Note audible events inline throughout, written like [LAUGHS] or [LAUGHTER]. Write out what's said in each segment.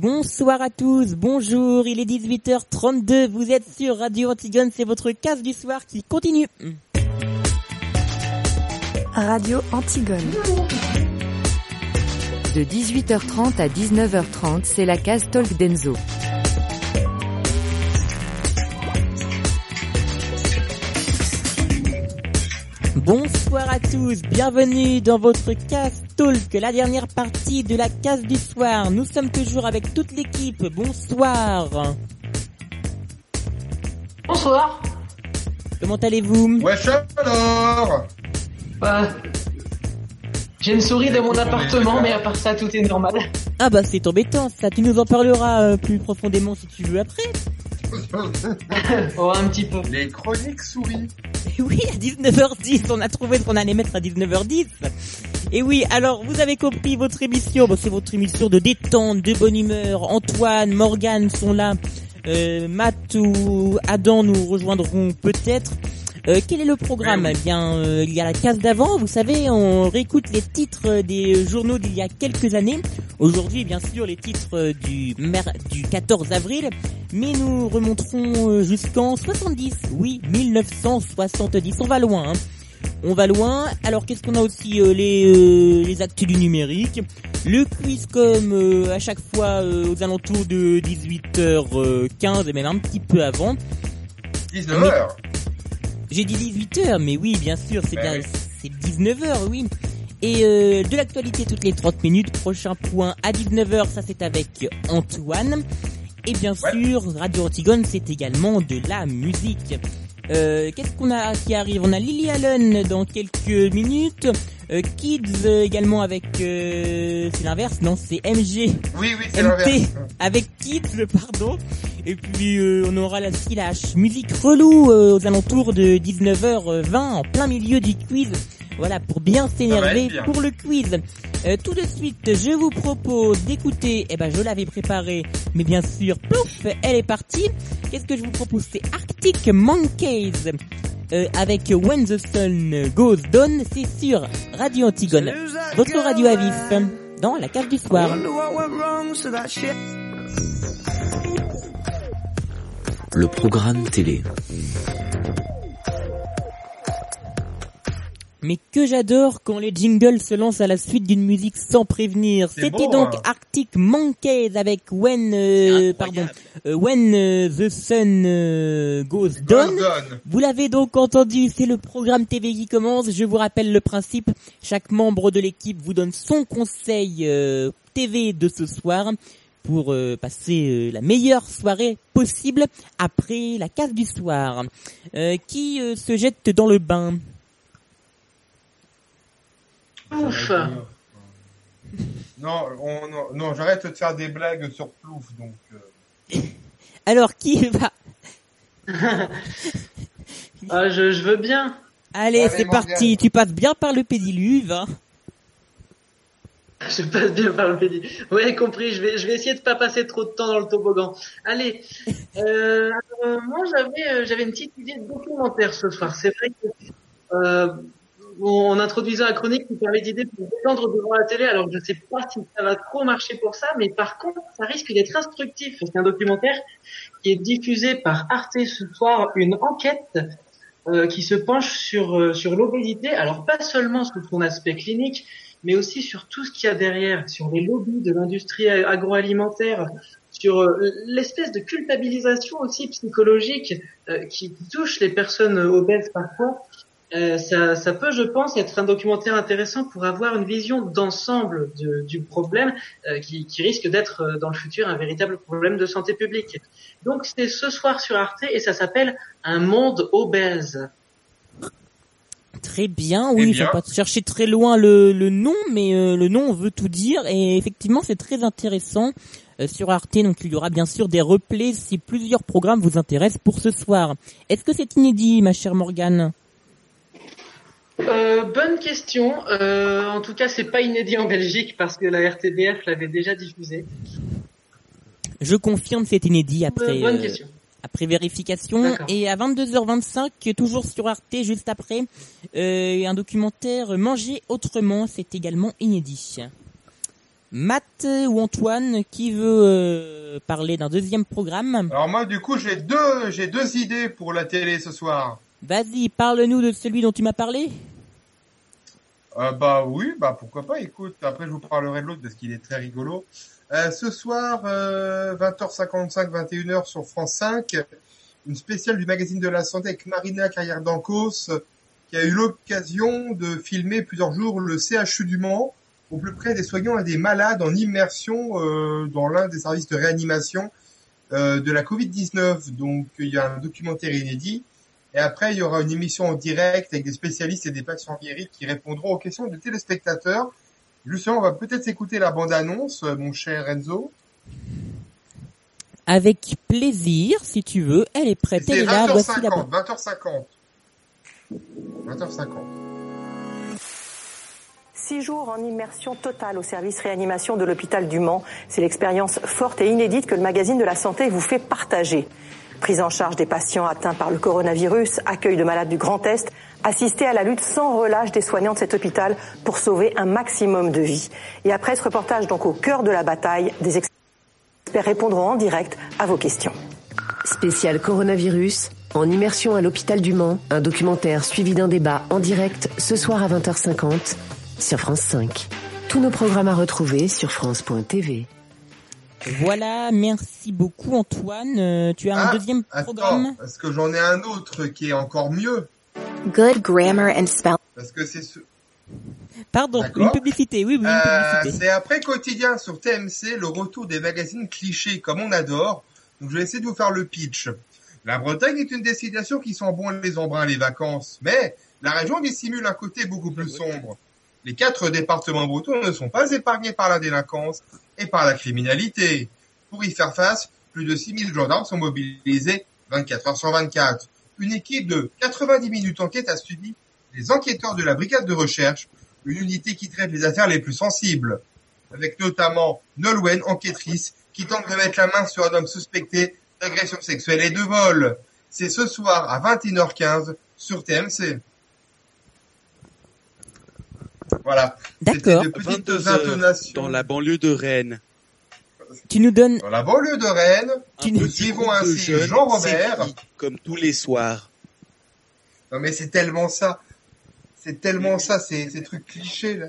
Bonsoir à tous, bonjour, il est 18h32, vous êtes sur Radio Antigone, c'est votre case du soir qui continue. Radio Antigone. De 18h30 à 19h30, c'est la case Talk d'Enzo. Bonsoir à tous, bienvenue dans votre case Talk, la dernière partie de la case du soir. Nous sommes toujours avec toute l'équipe. Bonsoir. Bonsoir. Comment allez-vous? Wesh alors? Bah, j'ai une souris dans mon appartement, mais à part ça, tout est normal. Ah bah c'est embêtant ça, tu nous en parleras euh, plus profondément si tu veux après. [LAUGHS] oh, un petit peu. Les chroniques souris. Et oui, à 19h10, on a trouvé ce qu'on allait mettre à 19h10. Et oui, alors vous avez compris votre émission, bon, c'est votre émission de détente, de bonne humeur. Antoine, Morgane sont là. Euh, Matt ou Adam nous rejoindront peut-être. Euh, quel est le programme? Eh bien, euh, il y a la case d'avant, vous savez, on réécoute les titres des journaux d'il y a quelques années. Aujourd'hui, bien sûr, les titres du, mer du 14 avril, mais nous remonterons euh, jusqu'en 70, oui, 1970, on va loin. Hein. On va loin. Alors qu'est-ce qu'on a aussi euh, les euh, les actus du numérique, le quiz comme euh, à chaque fois euh, aux alentours de 18h15 et même un petit peu avant. 19h. J'ai dit 18h, mais oui, bien sûr, c'est Ouais, bien, oui. c'est 19h, oui. Et euh, de l'actualité toutes les 30 minutes. Prochain point à 19h, ça c'est avec Antoine. Et bien sûr, Radio Antigone, c'est également de la musique. Euh, Qu'est-ce qu'on a qui arrive? On a Lily Allen dans quelques minutes. Euh, Kids euh, également avec... euh, c'est l'inverse, non C'est MG Oui, oui, c'est l'inverse. avec Kids, pardon. Et puis euh, on aura la slash musique relou euh, aux alentours de 19h20 en plein milieu du quiz. Voilà, pour bien s'énerver pour le quiz. Euh, tout de suite, je vous propose d'écouter, eh ben je l'avais préparé, mais bien sûr, plouf, elle est partie. Qu'est-ce que je vous propose? C'est Arctic Monkeys euh, avec When the Sun Goes Down, c'est sur Radio Antigone, votre radio à vif, dans la cave du soir. Le programme télé. Mais que j'adore quand les jingles se lancent à la suite d'une musique sans prévenir. C'était donc hein. Arctic Monkeys avec When euh, pardon euh, When euh, the Sun euh, Goes Down. Vous l'avez donc entendu, c'est le programme TV qui commence. Je vous rappelle le principe. Chaque membre de l'équipe vous donne son conseil TV de ce soir pour euh, passer euh, la meilleure soirée possible après la case du soir. Euh, qui se jette dans le bain? Ouf. Non, on, non, non, j'arrête de faire des blagues sur Plouf, donc. euh, [LAUGHS] Alors qui va [LAUGHS] Ah, je, je veux bien. Allez, Allez, c'est parti. Tu passes bien par le pédiluve. hein. Je passe bien par le pédi. Ouais, compris. Je vais, je vais essayer de pas passer trop de temps dans le toboggan. Allez. [LAUGHS] Euh, moi, j'avais, euh, j'avais une petite idée de documentaire ce soir. C'est vrai que, en introduisant la chronique, vous parlait d'idées pour détendre devant la télé. Alors, je sais pas si ça va trop marcher pour ça, mais par contre, ça risque d'être instructif. C'est un documentaire qui est diffusé par Arte ce soir, une enquête euh, qui se penche sur euh, sur l'obésité. Alors, pas seulement sous son aspect clinique, mais aussi sur tout ce qu'il y a derrière, sur les lobbies de l'industrie agroalimentaire, sur euh, l'espèce de culpabilisation aussi psychologique euh, qui touche les personnes obèses parfois. Euh, ça, ça peut, je pense, être un documentaire intéressant pour avoir une vision d'ensemble de- du problème euh, qui, qui risque d'être euh, dans le futur un véritable problème de santé publique. Donc c'est ce soir sur Arte et ça s'appelle Un monde obèse. Très bien, oui, Eh il bien. faut pas chercher très loin le, le nom, mais euh, le nom veut tout dire, et effectivement c'est très intéressant euh, sur Arte, donc il y aura bien sûr des replays si plusieurs programmes vous intéressent pour ce soir. Est-ce que c'est inédit, ma chère Morgane? Euh, bonne question. Euh, en tout cas, c'est pas inédit en Belgique parce que la RTBF l'avait déjà diffusé. Je confirme, c'est inédit après, Euh, bonne euh, question. après vérification. Et à 22h25, toujours sur Arte, juste après, euh, un documentaire Manger autrement, c'est également inédit. Matt ou Antoine, qui veut euh, parler d'un deuxième programme? Alors moi, du coup, j'ai deux, j'ai deux idées pour la télé ce soir. Vas-y, parle-nous de celui dont tu m'as parlé. Euh, bah oui, bah pourquoi pas. Écoute, après je vous parlerai de l'autre parce qu'il est très rigolo. Euh, ce soir, euh, 20h55, 21h sur France 5, une spéciale du magazine de la santé avec Marina Carrière d'Ancos, qui a eu l'occasion de filmer plusieurs jours le CHU du Mans, au plus près des soignants et des malades en immersion euh, dans l'un des services de réanimation euh, de la Covid-19. Donc il y a un documentaire inédit. Et après, il y aura une émission en direct avec des spécialistes et des patients guéris qui répondront aux questions des téléspectateurs. Justement, on va peut-être écouter la bande-annonce, euh, mon cher Enzo. Avec plaisir, si tu veux. Elle est prête, elle C'est est là. Voici la 20h50, 20h50. 20h50. Six jours en immersion totale au service réanimation de l'hôpital du Mans. C'est l'expérience forte et inédite que le magazine de la santé vous fait partager. Prise en charge des patients atteints par le coronavirus, accueil de malades du Grand Est, assister à la lutte sans relâche des soignants de cet hôpital pour sauver un maximum de vies. Et après ce reportage donc au cœur de la bataille, des experts répondront en direct à vos questions. Spécial coronavirus, en immersion à l'hôpital du Mans, un documentaire suivi d'un débat en direct ce soir à 20h50 sur France 5. Tous nos programmes à retrouver sur France.tv. Voilà, merci beaucoup Antoine. Euh, tu as un Ah, deuxième programme Attends, parce que j'en ai un autre qui est encore mieux. Good grammar and spelling. Parce que c'est ce... Pardon, une publicité, oui, oui, une Euh, c'est après quotidien sur TMC le retour des magazines clichés comme on adore. Donc je vais essayer de vous faire le pitch. La Bretagne est une destination qui sent bon les embruns les vacances, mais la région dissimule un côté beaucoup plus sombre. Les quatre départements bretons ne sont pas épargnés par la délinquance et par la criminalité. Pour y faire face, plus de 6000 gendarmes sont mobilisés 24 heures sur 24. Une équipe de 90 minutes enquête a suivi les enquêteurs de la brigade de recherche, une unité qui traite les affaires les plus sensibles, avec notamment Nolwenn, enquêtrice, qui tente de mettre la main sur un homme suspecté d'agression sexuelle et de vol. C'est ce soir à 21h15 sur TMC. Voilà. D'accord. De petites 22 heures intonations. dans la banlieue de Rennes. Tu nous donnes, Dans la banlieue de Rennes, Tu Un nous- suivons ainsi Jean Robert. comme tous les soirs. Non mais c'est tellement ça. C'est tellement ça, ces, ces trucs clichés là.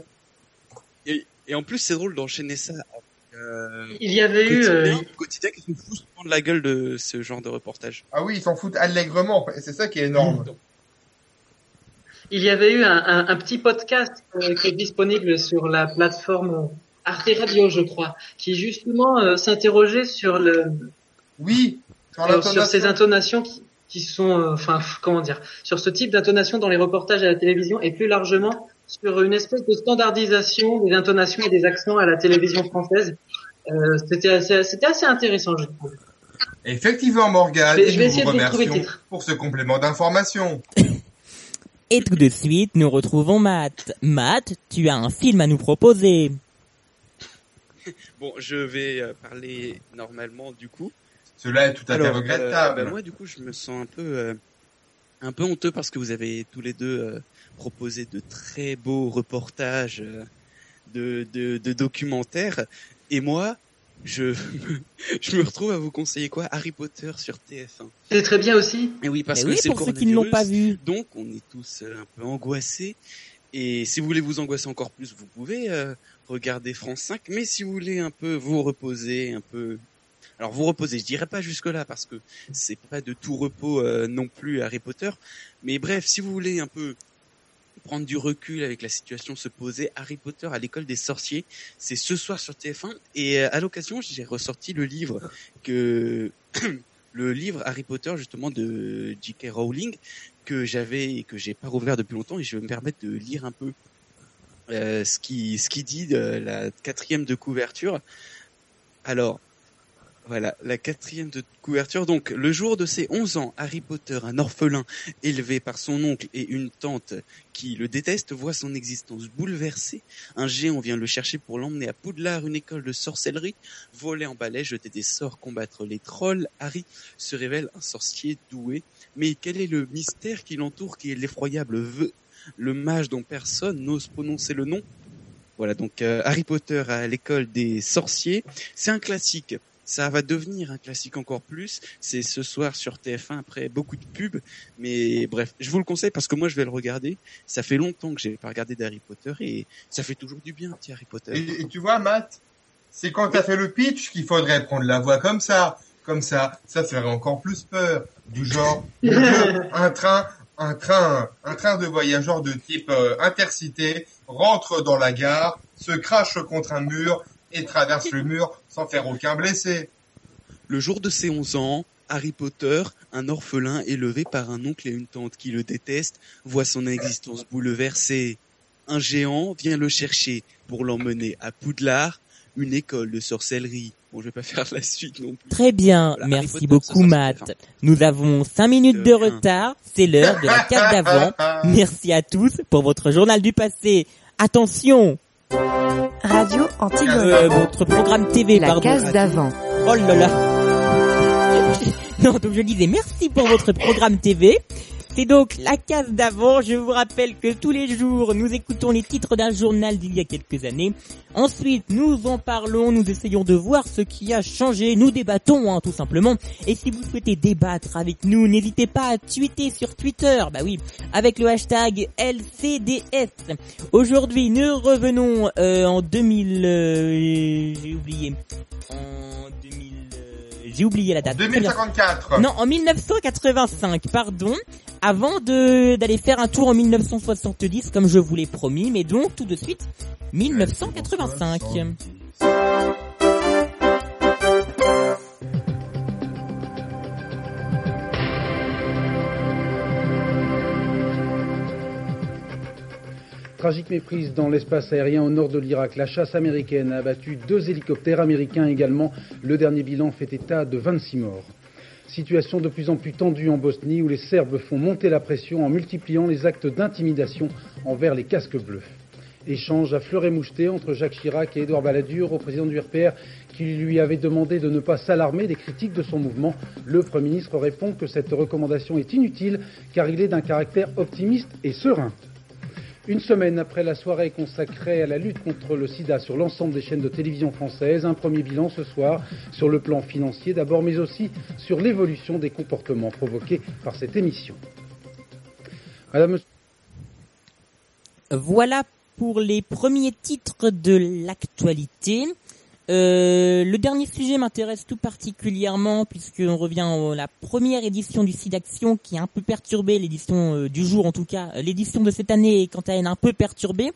Et, et en plus, c'est drôle d'enchaîner ça euh, Il y avait eu, quotidien, euh, quotidien qui se fout souvent de la gueule de ce genre de reportage. Ah oui, ils s'en foutent allègrement. Et c'est ça qui est énorme. Il y avait eu un, un- un petit podcast euh, qui est disponible sur la plateforme Arte Radio, je crois, qui justement euh, s'interrogeait sur le Oui, sur euh, sur ces intonations qui, qui sont, enfin, comment dire, sur ce type d'intonation dans les reportages à la télévision et plus largement sur une espèce de standardisation des intonations et des accents à la télévision française. Euh, c'était assez, c'était assez intéressant, je trouve. Effectivement, Morgane, Je vais- je vais essayer vous de le titre. pour ce complément d'information. Et tout de suite, nous retrouvons Matt. Matt, tu as un film à nous proposer. Bon, je vais euh, parler normalement du coup. Cela est tout à fait Alors, regrettable. euh, bah, moi, du coup, je me sens un peu, euh, un peu honteux parce que vous avez tous les deux euh, proposé de très beaux reportages, euh, de, de, de documentaires, et moi, je, [LAUGHS] je me retrouve à vous conseiller quoi? Harry Potter sur TF1. C'est très bien aussi. Et oui, parce Mais que oui, c'est pour ceux qui ne l'ont pas vu. Donc, on est tous euh, un peu angoissés. Et si vous voulez vous angoisser encore plus, vous pouvez euh, regarder France 5. Mais si vous voulez un peu vous reposer, un peu... Alors vous reposer, je dirais pas jusque là parce que c'est pas de tout repos euh, non plus Harry Potter. Mais bref, si vous voulez un peu prendre du recul avec la situation, se poser, Harry Potter à l'école des sorciers, c'est ce soir sur TF1. Et euh, à l'occasion, j'ai ressorti le livre [COUGHS] le livre Harry Potter justement de J.K. Rowling que j'avais et que j'ai pas rouvert depuis longtemps et je vais me permettre de lire un peu euh, ce qui dit de la quatrième de couverture. Alors voilà, la quatrième de couverture. Donc, le jour de ses 11 ans, Harry Potter, un orphelin élevé par son oncle et une tante qui le déteste, voit son existence bouleversée. Un géant vient le chercher pour l'emmener à Poudlard, une école de sorcellerie. Voler en balai, jeter des sorts, combattre les trolls. Harry se révèle un sorcier doué. Mais quel est le mystère qui l'entoure, qui est l'effroyable vœu Le mage dont personne n'ose prononcer le nom? Voilà, donc euh, Harry Potter à l'école des sorciers, c'est un classique. Ça va devenir un classique encore plus. C'est ce soir sur TF1 après beaucoup de pubs. Mais bref, je vous le conseille parce que moi je vais le regarder. Ça fait longtemps que j'ai pas regardé d'Harry Potter et ça fait toujours du bien, petit Harry Potter. Et, et tu vois, Matt, c'est quand t'as fait le pitch qu'il faudrait prendre la voix comme ça. Comme ça, ça ferait encore plus peur. Du genre, [LAUGHS] un train, un train, un train de voyageurs de type euh, intercité rentre dans la gare, se crache contre un mur et traverse le mur sans faire aucun blessé. Le jour de ses 11 ans, Harry Potter, un orphelin élevé par un oncle et une tante qui le détestent, voit son existence bouleversée. Un géant vient le chercher pour l'emmener à Poudlard, une école de sorcellerie. Bon, je vais pas [LAUGHS] faire la suite non plus. Très bien, Voilà, merci Potter, beaucoup Matt. Nous avons cinq minutes De retard, c'est l'heure de la case d'avant. [LAUGHS] Merci à tous pour votre journal du passé. Attention, Radio Antigone. euh, votre programme TV, La pardon. case d'avant. Oh là là. [LAUGHS] Non, donc je disais merci pour votre programme TV. C'est donc la case d'avant. Je vous rappelle que tous les jours, nous écoutons les titres d'un journal d'il y a quelques années. Ensuite, nous en parlons, nous essayons de voir ce qui a changé. Nous débattons, hein, tout simplement. Et si vous souhaitez débattre avec nous, n'hésitez pas à tweeter sur Twitter. Bah oui, avec le hashtag LCDS. Aujourd'hui, nous revenons euh, en 2000... euh, J'ai oublié. En 2000... J'ai oublié la date. Très bien. 2054. Non, en 1985, pardon. Avant de d'aller faire un tour en 1970, comme je vous l'ai promis, mais donc tout de suite, 1985. Tragique méprise dans l'espace aérien au nord de l'Irak. La chasse américaine a abattu deux hélicoptères américains également. Le dernier bilan fait état de 26 morts. Situation de plus en plus tendue en Bosnie où les Serbes font monter la pression en multipliant les actes d'intimidation envers les casques bleus. Échange à fleur et moucheté entre Jacques Chirac et Édouard Balladur au président du RPR qui lui avait demandé de ne pas s'alarmer des critiques de son mouvement. Le Premier ministre répond que cette recommandation est inutile car il est d'un caractère optimiste et serein. Une semaine après la soirée consacrée à la lutte contre le sida sur l'ensemble des chaînes de télévision françaises, un premier bilan ce soir sur le plan financier d'abord, mais aussi sur l'évolution des comportements provoqués par cette émission. Voilà pour les premiers titres de l'actualité. Euh, le dernier sujet m'intéresse tout particulièrement puisqu'on revient à la première édition du SIDAction qui a un peu perturbé l'édition euh, du jour en tout cas. L'édition de cette année est quant à elle un peu perturbée.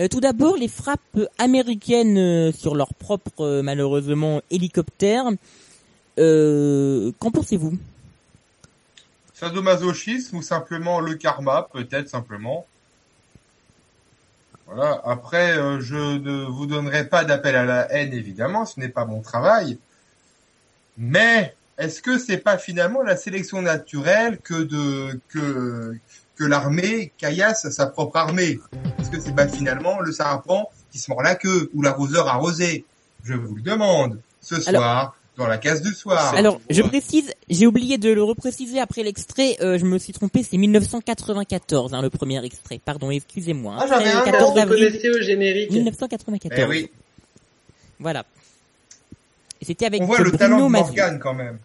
Euh, tout d'abord les frappes américaines sur leur propre malheureusement hélicoptère. Qu'en pensez-vous? Sadomasochisme ou simplement le karma, peut-être simplement? Voilà. Après, euh, je ne vous donnerai pas d'appel à la haine, évidemment, ce n'est pas mon travail. Mais est-ce que c'est pas finalement la sélection naturelle que de que que l'armée caillasse sa propre armée? Est-ce que c'est pas finalement le serpent qui se mord la queue ou l'arroseur arrosé? Je vous le demande ce Alors- soir dans la case du soir. Alors, je précise, j'ai oublié de le repréciser après l'extrait, euh, je me suis trompé, c'est 1994, hein, le premier extrait. Pardon, excusez-moi. Ah, j'avais Après, un le nom, 14 vous avril connaissez au générique. 1994. Eh oui, Voilà. Et c'était avec on voit le Bruno talent de. Morgane quand même.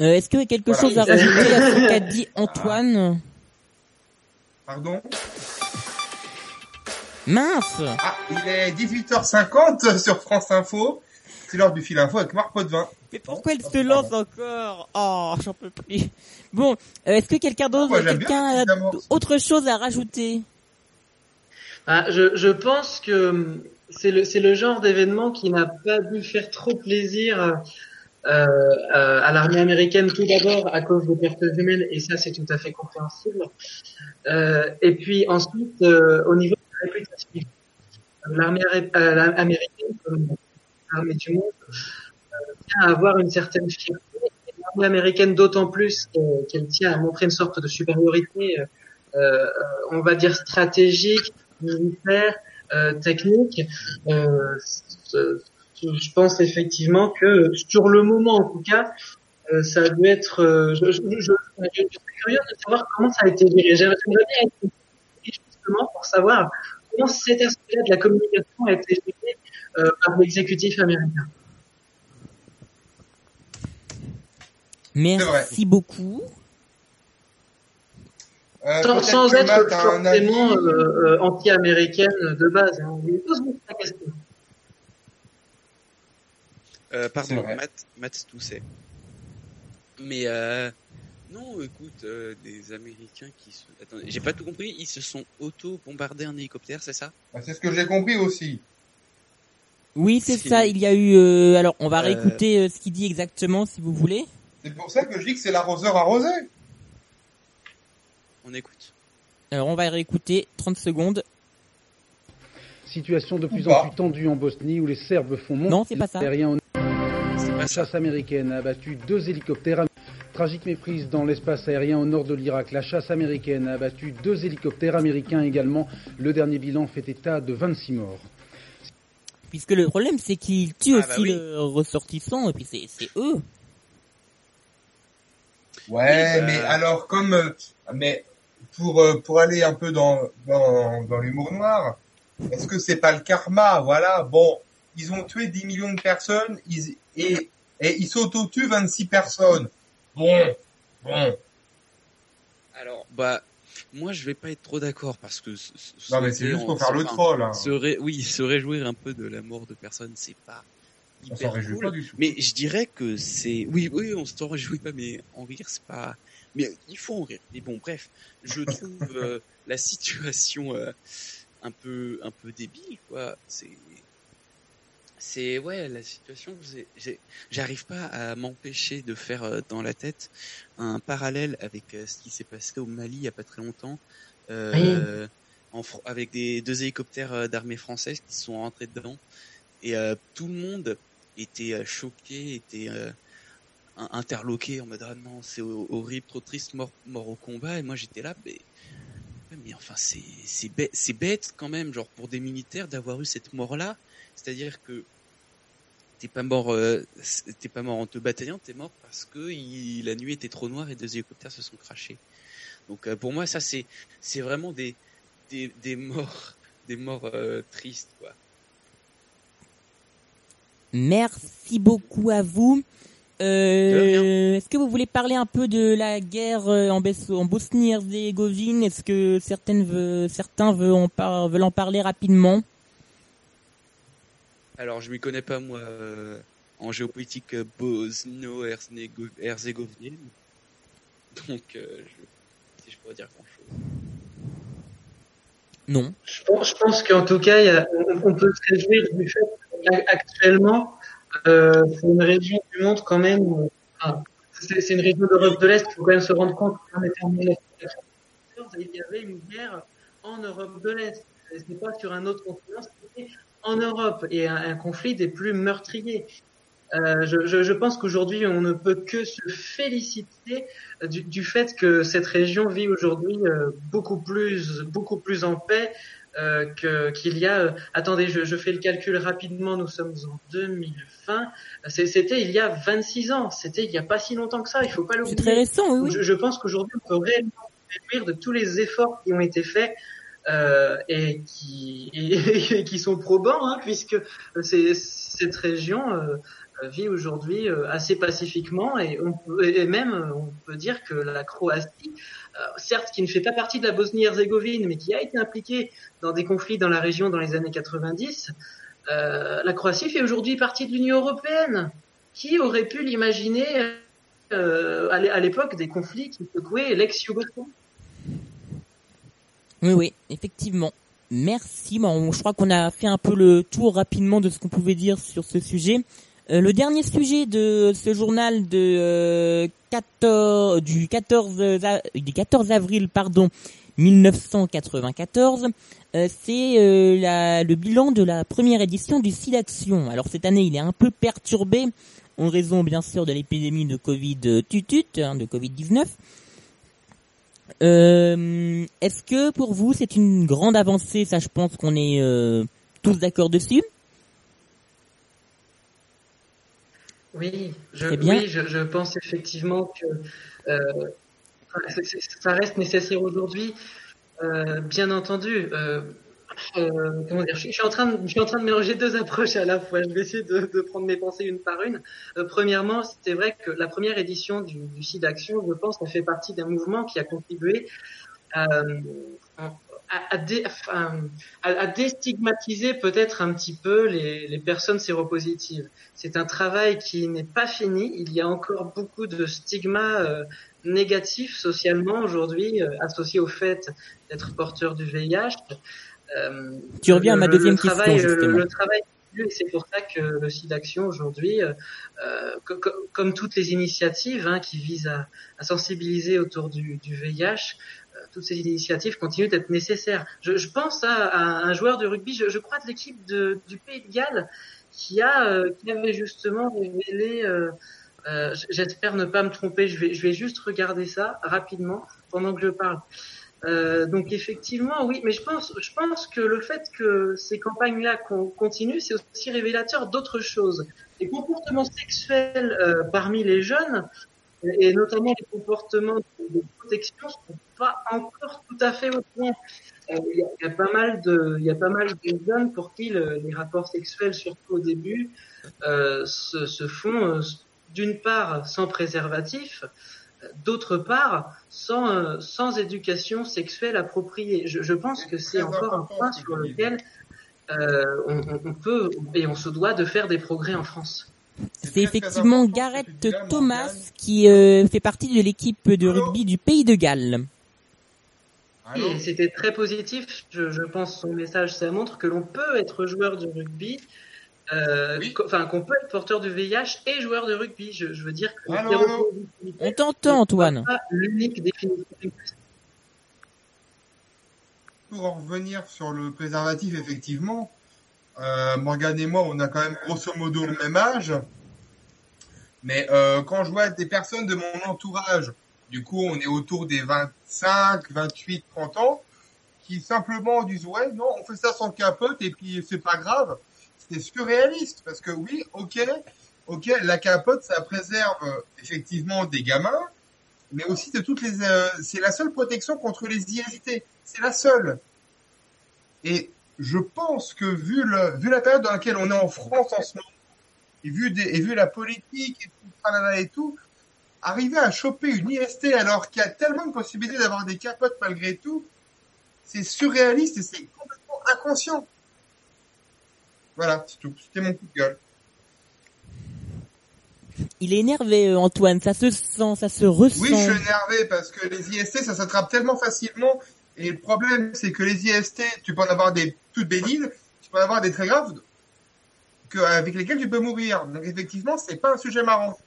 Euh, Est-ce que quelque Voilà. chose à rajouter à ce qu'a dit Antoine? Pardon? Mince Ah, il est 18h50 sur France Info. C'est l'heure du fil info avec Marc Potvin. Mais pourquoi elle se lance encore? Oh, j'en peux plus. Bon, euh, est-ce que quelqu'un d'autre, bien quelqu'un a évidemment. autre chose à rajouter? Ah, je, je pense que c'est le, c'est le genre d'événement qui n'a pas dû faire trop plaisir euh, euh, à l'armée américaine tout d'abord à cause des pertes humaines et ça c'est tout à fait compréhensible. Euh, et puis ensuite euh, au niveau l'armée euh, américaine comme l'armée du monde euh, tient à avoir une certaine fierté. L'armée américaine d'autant plus qu'elle tient à montrer une sorte de supériorité, euh, on va dire stratégique, militaire, technique. Je pense effectivement que sur le moment en tout cas, ça a dû être. je, suis curieux de savoir comment ça a été géré. J'aimerais bien justement pour savoir comment cet aspect-là de la communication a été géré euh, par l'exécutif américain. Merci beaucoup. Euh, sans être forcément euh, anti-américaine de base. Hein. Mais pose-moi ta question. Euh, C'est pardon. Matt, Matt. Mais euh, non, écoute, euh, des Américains qui se... Attendez, j'ai pas tout compris, ils se sont auto-bombardés en hélicoptère, c'est ça? Bah, C'est ce que j'ai compris aussi. Oui, c'est Si. ça. Il y a eu. euh, alors, on va Euh, réécouter euh, ce qu'il dit exactement, si vous voulez. C'est pour ça que je dis que c'est l'arroseur arrosé. On écoute. Alors, on va réécouter 30 secondes. Situation de plus en pas. plus tendue en Bosnie où les Serbes font monter Non, c'est pas ça. aérien au C'est La pas ça. chasse américaine a abattu deux hélicoptères. Tragique méprise dans l'espace aérien au nord de l'Irak. La chasse américaine a abattu deux hélicoptères américains également. Le dernier bilan fait état de 26 morts. Puisque le problème, c'est qu'ils tuent Ah, bah aussi oui. le ressortissant, et puis c'est c'est eux. Ouais, bah- mais alors comme euh, mais pour euh, pour aller un peu dans dans dans l'humour noir, est-ce que c'est pas le karma? Voilà, bon, ils ont tué 10 millions de personnes, ils et et ils s'auto-tuent 26 personnes. Bon, bon. Alors, bah, moi je vais pas être trop d'accord parce que... ce- ce- Non mais c'est juste pour faire le troll. Hein. Se ré- Oui, [LAUGHS] se réjouir un peu de la mort de personnes, c'est pas On hyper réjouit cool. pas du tout. Mais je dirais que c'est... Oui, oui, on s'en réjouit pas, mais en rire, c'est pas... Mais il faut en rire. Mais bon, bref, je [LAUGHS] trouve euh, la situation euh, un peu un peu débile, quoi. C'est... C'est... Ouais, la situation, j'arrive pas à m'empêcher de faire euh, dans la tête un parallèle avec euh, ce qui s'est passé au Mali il y a pas très longtemps. Euh, en avec des deux hélicoptères euh, d'armée française qui sont rentrés dedans. Et tout le monde était choqué, était in- interloqué en mode ah non c'est ho- horrible, trop triste, mort, mort au combat. Et moi j'étais là mais mais enfin c'est c'est bête, c'est bête quand même genre pour des militaires d'avoir eu cette mort là, c'est-à-dire que t'es pas mort euh, t'es pas mort en te bataillant, t'es mort parce que il- la nuit était trop noire et deux hélicoptères se sont crashés. Donc euh, pour moi ça c'est c'est vraiment des des, des morts [LAUGHS] des morts euh, tristes quoi. Merci beaucoup à vous. Euh, Est-ce que vous voulez parler un peu de la guerre en, Bosnie-Herzégovine? Est-ce que certaines certains veulent en, par- veulent en parler rapidement? Alors je m'y connais pas moi euh, en géopolitique euh, bosno-herzégovinienne. Donc euh, je si je pourrais dire grand chose. Non. Je pense, je pense qu'en tout cas, il y a, on, on peut se réjouir du fait qu'actuellement, euh, c'est une région du monde quand même. enfin, c'est c'est une région d'Europe de l'Est. Il faut quand même se rendre compte qu'on était en 1994 et il y avait une guerre en Europe de l'Est. C'est pas sur un autre continent, c'était en Europe et un, un conflit des plus meurtriers. Euh, je, je, je pense qu'aujourd'hui, on ne peut que se féliciter du, du fait que cette région vit aujourd'hui euh, beaucoup plus, beaucoup plus en paix euh, que- qu'il y a. euh, attendez, je, je fais le calcul rapidement. Nous sommes en 2020. C'est- C'était il y a 26 ans. C'était il y a pas si longtemps que ça. Il faut pas C'est l'oublier. très récent, oui, je pense qu'aujourd'hui, on peut réellement se réjouir de tous les efforts qui ont été faits euh, et, qui, et, [LAUGHS] et qui sont probants, hein, puisque cette région euh, vit aujourd'hui euh, assez pacifiquement et, on peut, et même on peut dire que la Croatie, euh, certes qui ne fait pas partie de la Bosnie-Herzégovine, mais qui a été impliquée dans des conflits dans la région dans les années 90, euh, la Croatie fait aujourd'hui partie de l'Union européenne. Qui aurait pu l'imaginer euh, à l'époque des conflits qui secouaient l'ex-Yougoslavie? Oui, oui, effectivement. Merci. Bon, je crois qu'on a fait un peu le tour rapidement de ce qu'on pouvait dire sur ce sujet. Euh, le dernier sujet de ce journal de euh, 14 du 14 a- du 14 avril pardon 1994, euh, c'est euh, le bilan de la première édition du SIDAction. Alors cette année, il est un peu perturbé en raison bien sûr de l'épidémie de Covid euh, tutut, hein, de Covid-19. Euh, Est-ce que pour vous c'est une grande avancée Ça, je pense qu'on est euh, tous d'accord dessus? Oui, je, bien. oui, je, je pense effectivement que euh, ça reste nécessaire aujourd'hui. Euh, bien entendu, euh, euh, je, suis en train de, mélanger deux approches à la fois. Je vais essayer de, prendre mes pensées une par une. Euh, premièrement, c'est vrai que la première édition du, site d'action, je pense, ça fait partie d'un mouvement qui a contribué à, à, déstigmatiser peut-être un petit peu les, personnes séropositives. C'est un travail qui n'est pas fini. Il y a encore beaucoup de stigmas euh, négatifs socialement aujourd'hui euh, associés au fait d'être porteur du VIH. Tu reviens à ma deuxième le question, travail, le- justement. Le, travail et c'est pour ça que le site d'action aujourd'hui, euh, euh, co- co- comme toutes les initiatives hein, qui visent à, à sensibiliser autour du, du VIH, euh, toutes ces initiatives continuent d'être nécessaires. Je, je pense à, à un joueur de rugby, je, je crois de l'équipe du Pays de Galles, qui a euh, qui avait justement révélé. euh, euh, J'espère ne pas me tromper. Je vais je vais juste regarder ça rapidement pendant que je parle. Euh, donc effectivement, oui, mais je pense, je pense que le fait que ces campagnes-là con- continuent, c'est aussi révélateur d'autres choses. Les comportements sexuels euh, parmi les jeunes, et notamment les comportements de, protection, sont pas encore tout à fait au point. Euh, Il y, a, pas mal de, y a pas mal de jeunes pour qui le- les rapports sexuels, surtout au début, se, font d'une part sans préservatif, d'autre part sans euh, sans éducation sexuelle appropriée. Je, je pense que c'est encore un point sur lequel euh, on, peut et on se doit de faire des progrès en France. C'est effectivement Gareth Thomas qui euh, fait partie de l'équipe de Allô rugby du Pays de Galles. C'était très positif. Je, je pense son message, ça montre que l'on peut être joueur de rugby, euh, Oui. co- enfin qu'on peut être porteur du VIH et joueur de rugby. Je, je veux dire que Allô, la allô séropositivité On t'entend, Antoine. n'est pas l'unique définition. Pour en revenir sur le préservatif, effectivement, euh, Morgane et moi, on a quand même grosso modo le même âge. Mais euh, quand je vois des personnes de mon entourage, du coup, on est autour des 25, 28, 30 ans, qui simplement disent ouais, non, on fait ça sans capote et puis c'est pas grave. C'est surréaliste parce que oui, ok, la capote, ça préserve effectivement des gamins, mais aussi de toutes les. euh, c'est la seule protection contre les IST. C'est la seule. Et je pense que vu le vu la période dans laquelle on est en France en ce moment, et vu des, et vu la politique et tout, et tout, arriver à choper une IST alors qu'il y a tellement de possibilités d'avoir des capotes malgré tout, c'est surréaliste et c'est complètement inconscient. Voilà, c'est tout. C'était mon coup de gueule. Il est énervé, euh, Antoine. Ça se sent, ça se ressent. Oui, je suis énervé parce que les IST, ça s'attrape tellement facilement. Et le problème, c'est que les IST, tu peux en avoir des toutes bénignes, tu peux en avoir des très graves, que, avec lesquels tu peux mourir. Donc effectivement, c'est pas un sujet marrant.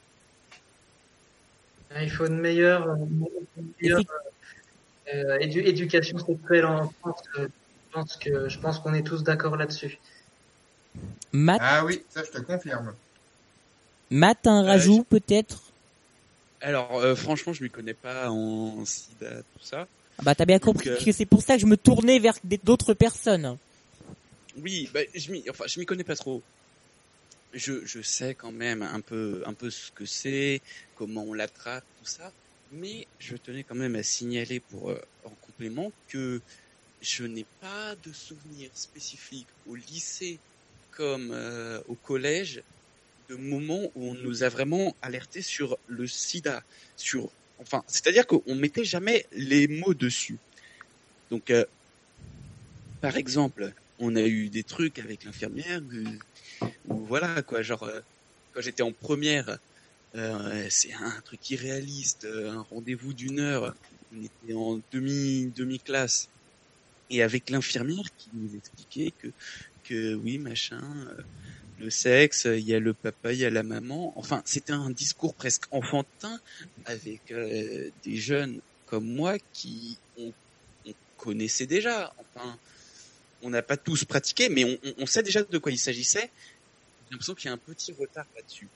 Il faut une meilleure, euh, une meilleure, euh, édu- éducation sexuelle en France. Je pense que je pense qu'on est tous d'accord là-dessus. Matt, Ah oui, ça je te confirme. Matt, un Euh, rajout peut-être Alors, euh, franchement, je m'y connais pas en sida, tout ça. Ah Bah t'as bien Donc, compris euh, que c'est pour ça que je me tournais vers d'autres personnes. Oui, bah, je m'y, enfin, je m'y connais pas trop. Je, je sais quand même un peu, un peu ce que c'est, comment on l'attrape, tout ça. Mais je tenais quand même à signaler pour euh, en complément que je n'ai pas de souvenirs spécifiques au lycée comme euh, au collège de moments où on nous a vraiment alerté sur le sida, sur, enfin, c'est-à-dire qu'on mettait jamais les mots dessus. Donc, euh, par exemple, on a eu des trucs avec l'infirmière où voilà quoi, genre euh, quand j'étais en première, euh, c'est un truc irréaliste, euh, un rendez-vous d'une heure, on était en demi demi classe et avec l'infirmière qui nous expliquait que que oui machin, euh, le sexe, il y a le papa, il y a la maman, enfin c'était un discours presque enfantin avec euh, des jeunes comme moi qui on, on connaissait déjà, enfin on n'a pas tous pratiqué, mais on, sait déjà de quoi il s'agissait. J'ai l'impression qu'il y a un petit retard là-dessus.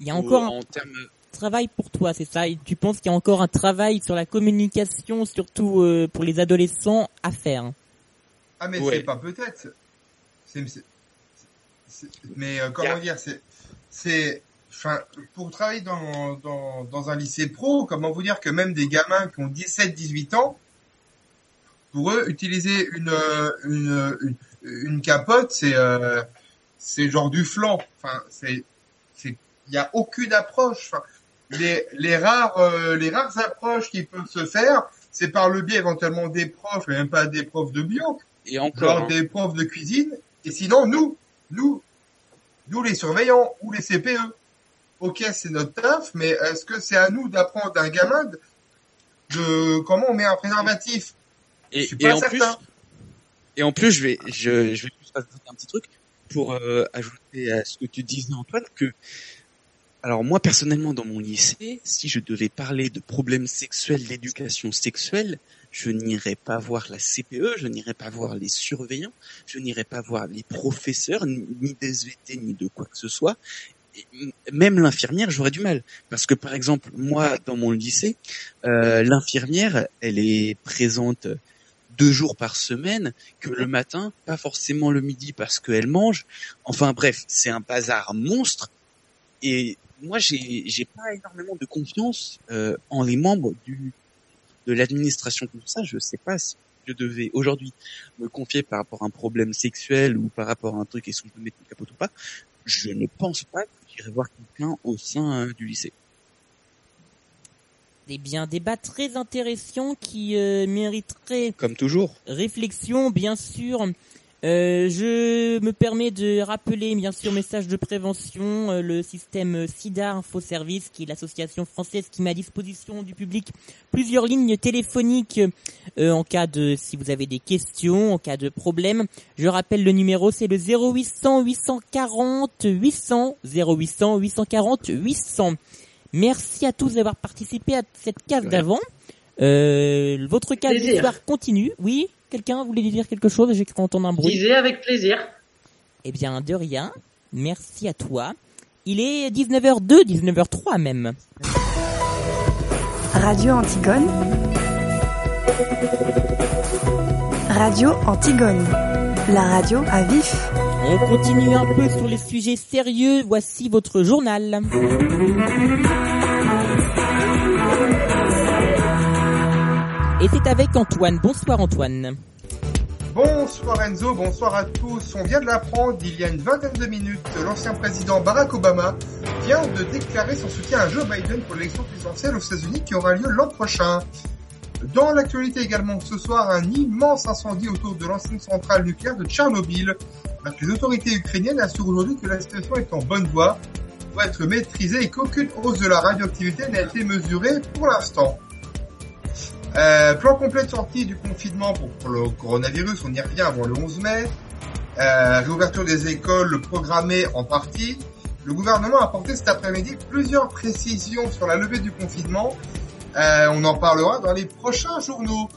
Il y a Au- encore un en termes, travail pour toi, c'est ça Et tu penses qu'il y a encore un travail sur la communication, surtout euh, pour les adolescents, à faire? Ah mais Ouais. c'est pas peut-être. C'est, c'est- c'est- mais euh, comment dire, c'est, c'est, enfin, pour travailler dans, dans, dans un lycée pro, comment vous dire que même des gamins qui ont 17, 18 ans, pour eux, utiliser une, euh, une, une, une capote, c'est, euh, c'est genre du flanc. Enfin, c'est, c'est, il y a aucune approche. Enfin, les, les rares, euh, les rares approches qui peuvent se faire, c'est par le biais éventuellement des profs, et même pas des profs de bio, Et encore, genre hein. des profs de cuisine. Et sinon, nous, nous, nous les surveillants ou les CPE. Ok, c'est notre taf, mais est-ce que c'est à nous d'apprendre à un gamin de, de comment on met un préservatif? Et, Je suis et pas en plus, et en plus, je vais, je, je vais juste rajouter un petit truc pour euh, ajouter à ce que tu disais Antoine que, alors moi personnellement dans mon lycée, si je devais parler de problèmes sexuels, d'éducation sexuelle, je n'irais pas voir la CPE, je n'irais pas voir les surveillants, je n'irais pas voir les professeurs, ni ni des SVT, ni de quoi que ce soit. Même l'infirmière, j'aurais du mal. Parce que par exemple, moi, dans mon lycée, euh, l'infirmière, elle est présente deux jours par semaine, que le matin, pas forcément le midi parce qu'elle mange. Enfin bref, c'est un bazar monstre. Et moi, j'ai pas énormément de confiance euh, en les membres du de l'administration comme ça. Je sais pas si je devais aujourd'hui me confier par rapport à un problème sexuel ou par rapport à un truc est-ce que je peux mettre une capote ou pas. Je ne pense pas que j'irai voir quelqu'un au sein euh, du lycée. Eh bien, débat très intéressant qui euh, mériterait Comme toujours. réflexion, bien sûr. Euh, je me permets de rappeler, bien sûr, message de prévention, euh, le système SIDA Info Service, qui est l'association française qui met à disposition du public plusieurs lignes téléphoniques euh, en cas de, si vous avez des questions, en cas de problème. Je rappelle le numéro, c'est le 0800 840 800 0800 840 800. Merci à tous d'avoir participé à cette cave d'avant. Euh, votre cave d'histoire continue. Oui, quelqu'un voulait dire quelque chose J'ai cru entendre un bruit. Disais avec plaisir. Eh bien, de rien. Merci à toi. Il est 19h02, 19h03 même. Radio Antigone. Radio Antigone. La radio à vif. On continue un peu sur les sujets sérieux. Voici votre journal. Et c'est avec Antoine. Bonsoir Antoine. Bonsoir Enzo, bonsoir à tous. On vient de l'apprendre il y a une vingtaine de minutes. L'ancien président Barack Obama vient de déclarer son soutien à Joe Biden pour l'élection présidentielle aux États-Unis qui aura lieu l'an prochain. Dans l'actualité également ce soir, un immense incendie autour de l'ancienne centrale nucléaire de Tchernobyl. Les autorités ukrainiennes assurent aujourd'hui que la situation est en bonne voie pour être maîtrisée et qu'aucune hausse de la radioactivité n'a été mesurée pour l'instant. Euh, plan complet de sortie du confinement pour, le coronavirus, on y revient avant le 11 mai. Euh, réouverture des écoles programmée en partie. Le gouvernement a apporté cet après-midi plusieurs précisions sur la levée du confinement. Euh, on en parlera dans les prochains journaux.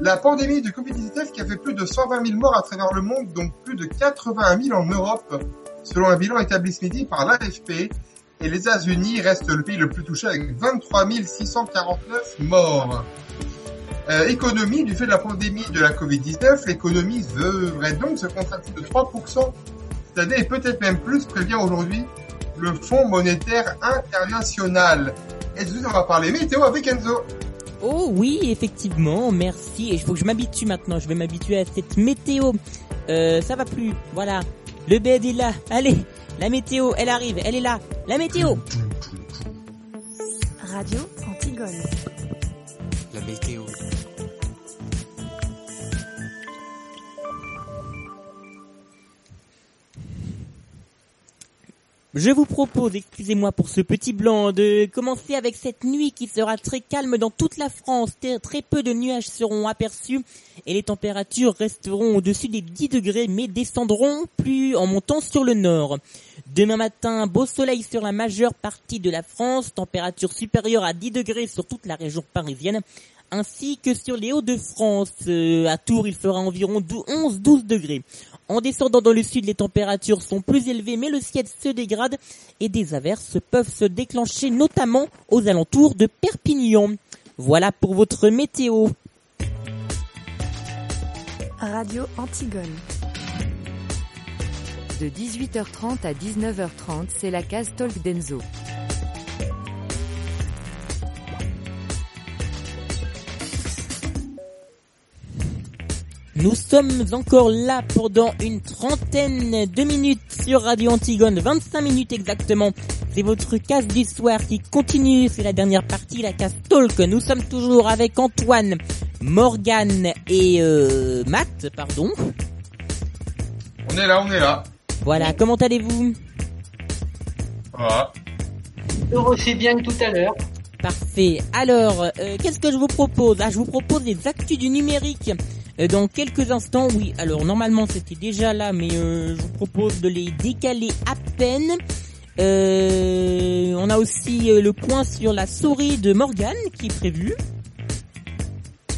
La pandémie de Covid-19 qui a fait plus de 120 000 morts à travers le monde, donc plus de 80 000 en Europe, selon un bilan établi ce midi par l'AFP. Et les États-Unis restent le pays le plus touché avec 23 649 morts. Euh, économie, du fait de la pandémie de la Covid-19, l'économie devrait donc se contracter de 3% cette année et peut-être même plus, prévient aujourd'hui le Fonds monétaire international. Et tout on va parler météo avec Enzo. Oh oui, effectivement, merci. Et il faut que je m'habitue maintenant. Je vais m'habituer à cette météo. Euh, ça va plus. Voilà. Le bed est là. Allez, la météo, elle arrive. Elle est là. La météo. Radio Antigone. La météo. Je vous propose, excusez-moi pour ce petit blanc, de commencer avec cette nuit qui sera très calme dans toute la France. Très peu de nuages seront aperçus et les températures resteront au-dessus des 10 degrés mais descendront plus en montant sur le nord. Demain matin, beau soleil sur la majeure partie de la France, température supérieure à 10 degrés sur toute la région parisienne ainsi que sur les Hauts-de-France. Euh, à Tours, il fera environ 11-12 degrés. En descendant dans le sud, les températures sont plus élevées, mais le ciel se dégrade et des averses peuvent se déclencher, notamment aux alentours de Perpignan. Voilà pour votre météo. Radio Antigone. De 18h30 à 19h30, c'est la case Talk d'Enzo. Nous sommes encore là pendant une trentaine de minutes sur Radio Antigone, 25 minutes exactement. C'est votre case du soir qui continue, c'est la dernière partie, la case Talk. Nous sommes toujours avec Antoine, Morgane et euh, Matt, pardon. On est là, on est là. Voilà, comment allez-vous? Voilà. Aussi bien que tout à l'heure. Parfait. Alors, euh, qu'est-ce que je vous propose? Ah, je vous propose les actus du numérique. Euh, dans quelques instants, oui. Alors normalement c'était déjà là, mais euh, je vous propose de les décaler à peine. Euh, on a aussi euh, le point sur la souris de Morgane qui est prévu.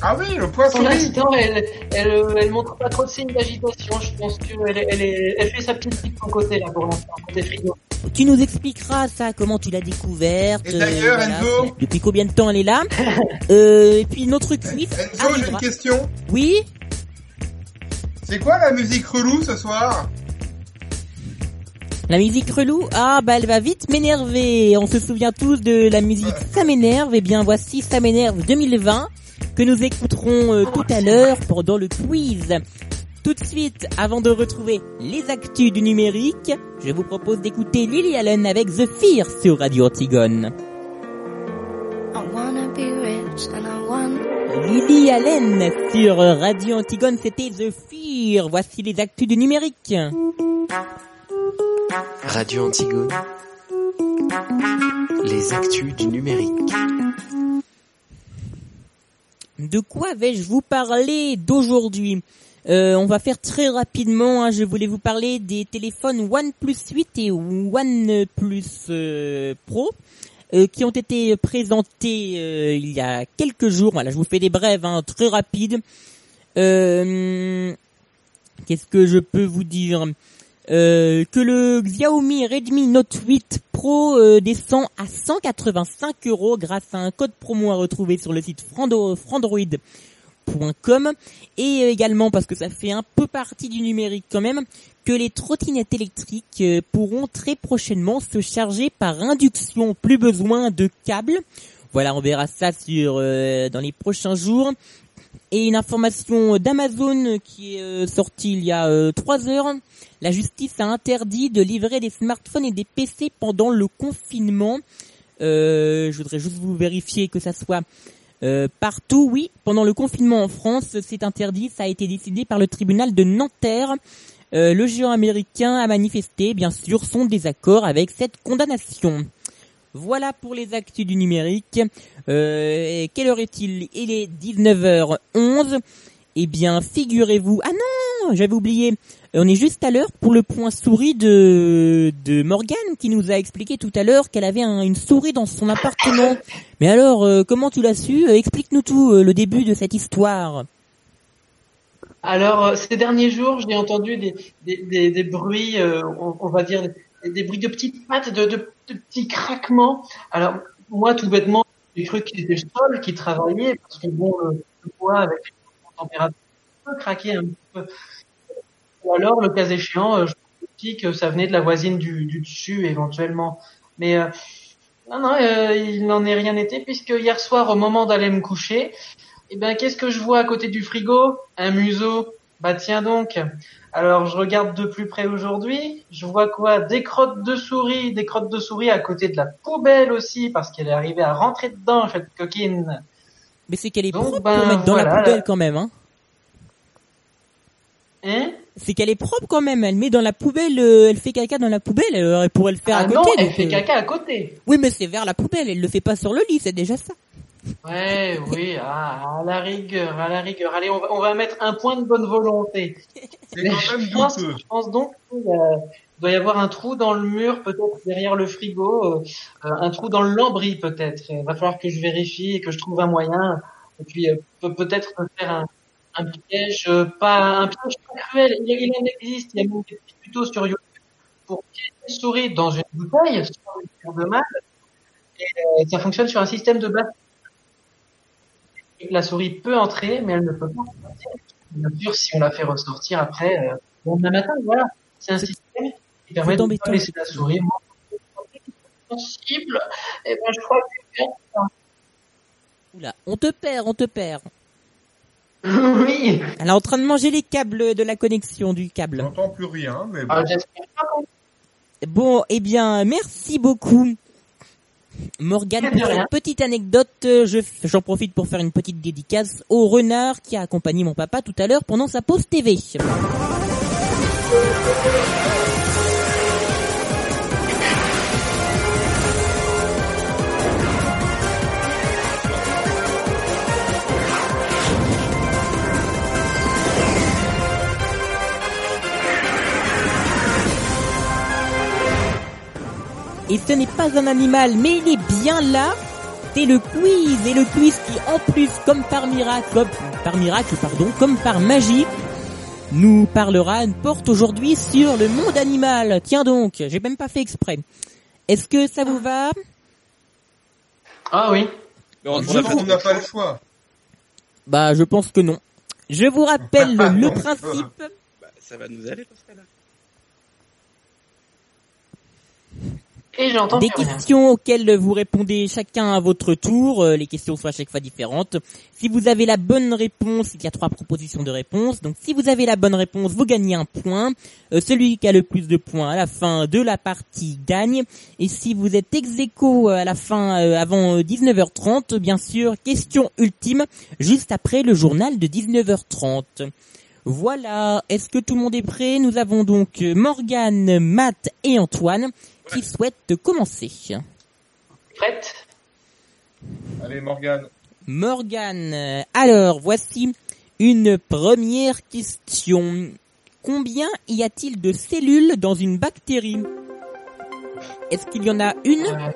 Ah oui, le point Pour souris. l'instant, elle, elle, elle montre pas trop de signes d'agitation. Je pense qu'elle est- elle, est, elle fait sa petite vie de son côté, là, pour l'instant, côté frigo. Tu nous expliqueras ça, comment tu l'as découverte. Et d'ailleurs, voilà, Enzo Depuis combien de temps elle est là [LAUGHS] euh, Et puis notre quiz Enzo, j'ai une question. Oui C'est quoi la musique relou ce soir? La musique relou, ah bah elle va vite m'énerver. On se souvient tous de la musique Ça m'énerve. Et bien voici Ça m'énerve 2020 que nous écouterons euh, tout à l'heure pendant le quiz. Tout de suite, avant de retrouver les actus du numérique, je vous propose d'écouter Lily Allen avec The Fear sur Radio Antigone. Lily Allen sur Radio Antigone, c'était The Fear. Voici les actus du numérique. Radio Antigone. Les actus du numérique. De quoi vais-je vous parler d'aujourd'hui? Euh, On va faire très rapidement. hein, je voulais vous parler des téléphones OnePlus 8 et OnePlus euh, Pro euh, qui ont été présentés il y a quelques jours. Voilà, je vous fais des brèves hein, très rapides. Qu'est-ce que je peux vous dire? Que le Xiaomi Redmi Note 8 Pro descend à 185 euros grâce à un code promo à retrouver sur le site frando- et euh, également parce que ça fait un peu partie du numérique quand même que les trottinettes électriques euh, pourront très prochainement se charger par induction, plus besoin de câbles. Voilà, on verra ça sur euh, dans les prochains jours. Et une information d'Amazon qui est sortie il y a trois heures. La justice a interdit de livrer des smartphones et des PC pendant le confinement. Je voudrais juste vous vérifier que ça soit euh, partout. Oui, pendant le confinement en France, c'est interdit. Ça a été décidé par le tribunal de Nanterre. Euh, le géant américain a manifesté, bien sûr, son désaccord avec cette condamnation. Voilà pour les actus du numérique. Euh, quelle heure est-il? Il est 19h11. Eh bien, figurez-vous... Ah non J'avais oublié. Euh, On est juste à l'heure pour le point souris de, de Morgane qui nous a expliqué tout à l'heure qu'elle avait un- une souris dans son appartement. Mais alors, euh, comment tu l'as su? Euh, Explique-nous tout, euh, le début de cette histoire. Alors, euh, ces derniers jours, j'ai entendu des, des, des, des bruits, euh, on, va dire, des, bruits de petites pattes, de, de, de petits craquements. Alors, moi, tout bêtement, j'ai cru que c'était le sol qui travaillait, parce que bon, le, le bois avec la température peut craquer un peu. Ou alors, le cas échéant, euh, je me dis que ça venait de la voisine du, du dessus, éventuellement. Mais euh, non, non, euh, il n'en est rien été, puisque hier soir, au moment d'aller me coucher, eh ben, qu'est-ce que je vois à côté du frigo? Un museau. Bah tiens donc. Alors je regarde de plus près aujourd'hui. Je vois quoi? Des crottes de souris, des crottes de souris à côté de la poubelle aussi, parce qu'elle est arrivée à rentrer dedans cette coquine. Mais c'est qu'elle est Donc, propre ben, pour mettre dans la poubelle là. quand même. Hein. Hein? C'est qu'elle est propre quand même. Elle met dans la poubelle, euh, elle fait caca dans la poubelle. Alors elle pourrait le faire Ah à côté. non, elle donc, fait euh, caca à côté. Oui, mais c'est vers la poubelle. Elle le fait pas sur le lit. C'est déjà ça. Ouais, oui, [LAUGHS] ah, à la rigueur, à la rigueur. Allez, on va, on va mettre un point de bonne volonté. [LAUGHS] C'est Mais quand même je pense, je pense donc qu'il y a- il doit y avoir un trou dans le mur, peut-être derrière le frigo, euh, euh, un trou dans le lambris peut-être. Il va falloir que je vérifie et que je trouve un moyen. Et puis euh, peut- peut-être faire un, un piège, euh, pas un piège pas cruel. Il, il en existe, il y a même des petits tutos sur YouTube pour piéger une souris dans une bouteille, sur de mal. Et euh, ça fonctionne sur un système de base. La souris peut entrer, mais elle ne peut pas sortir. Bien sûr, si on la fait ressortir après, euh, bon, demain matin, voilà. C'est un système qui permet de pas laisser la souris. Et ben, je crois que Oula, on te perd, on te perd. Oui. Elle est en train de manger les câbles de la connexion du câble. J'entends plus rien, mais bon. Ah, j'espère pas qu'on- Bon, eh bien, merci beaucoup. Morgane, pour cette petite anecdote, euh, je- j'en profite pour faire une petite dédicace au renard qui a accompagné mon papa tout à l'heure pendant sa pause TV. Et ce n'est pas un animal, mais il est bien là. C'est le quiz, et le quiz qui, en plus, comme par miracle, comme, par miracle, pardon, comme par magie, nous parlera, porte aujourd'hui sur le monde animal. Tiens donc, j'ai même pas fait exprès. Est-ce que ça vous va? Ah oui. On, n'a pas le choix. Bah, je pense que non. Je vous rappelle [LAUGHS] le principe. Bah, ça va nous aller dans ce cas-là. Et Des rien. questions auxquelles vous répondez chacun à votre tour. Euh, Les questions sont à chaque fois différentes. Si vous avez la bonne réponse, il y a trois propositions de réponse. Donc si vous avez la bonne réponse, vous gagnez un point. Euh, celui qui a le plus de points à la fin de la partie gagne. Et si vous êtes ex aequo à la fin, euh, avant euh, 19h30, bien sûr, question ultime, juste après le journal de 19h30. Voilà, est-ce que tout le monde est prêt? Nous avons donc euh, Morgane, Matt et Antoine qui souhaitent commencer. Prête Allez, Morgane. Morgane, euh, alors voici une première question. Combien y a-t-il de cellules dans une bactérie? Est-ce qu'il y en a une, Euh,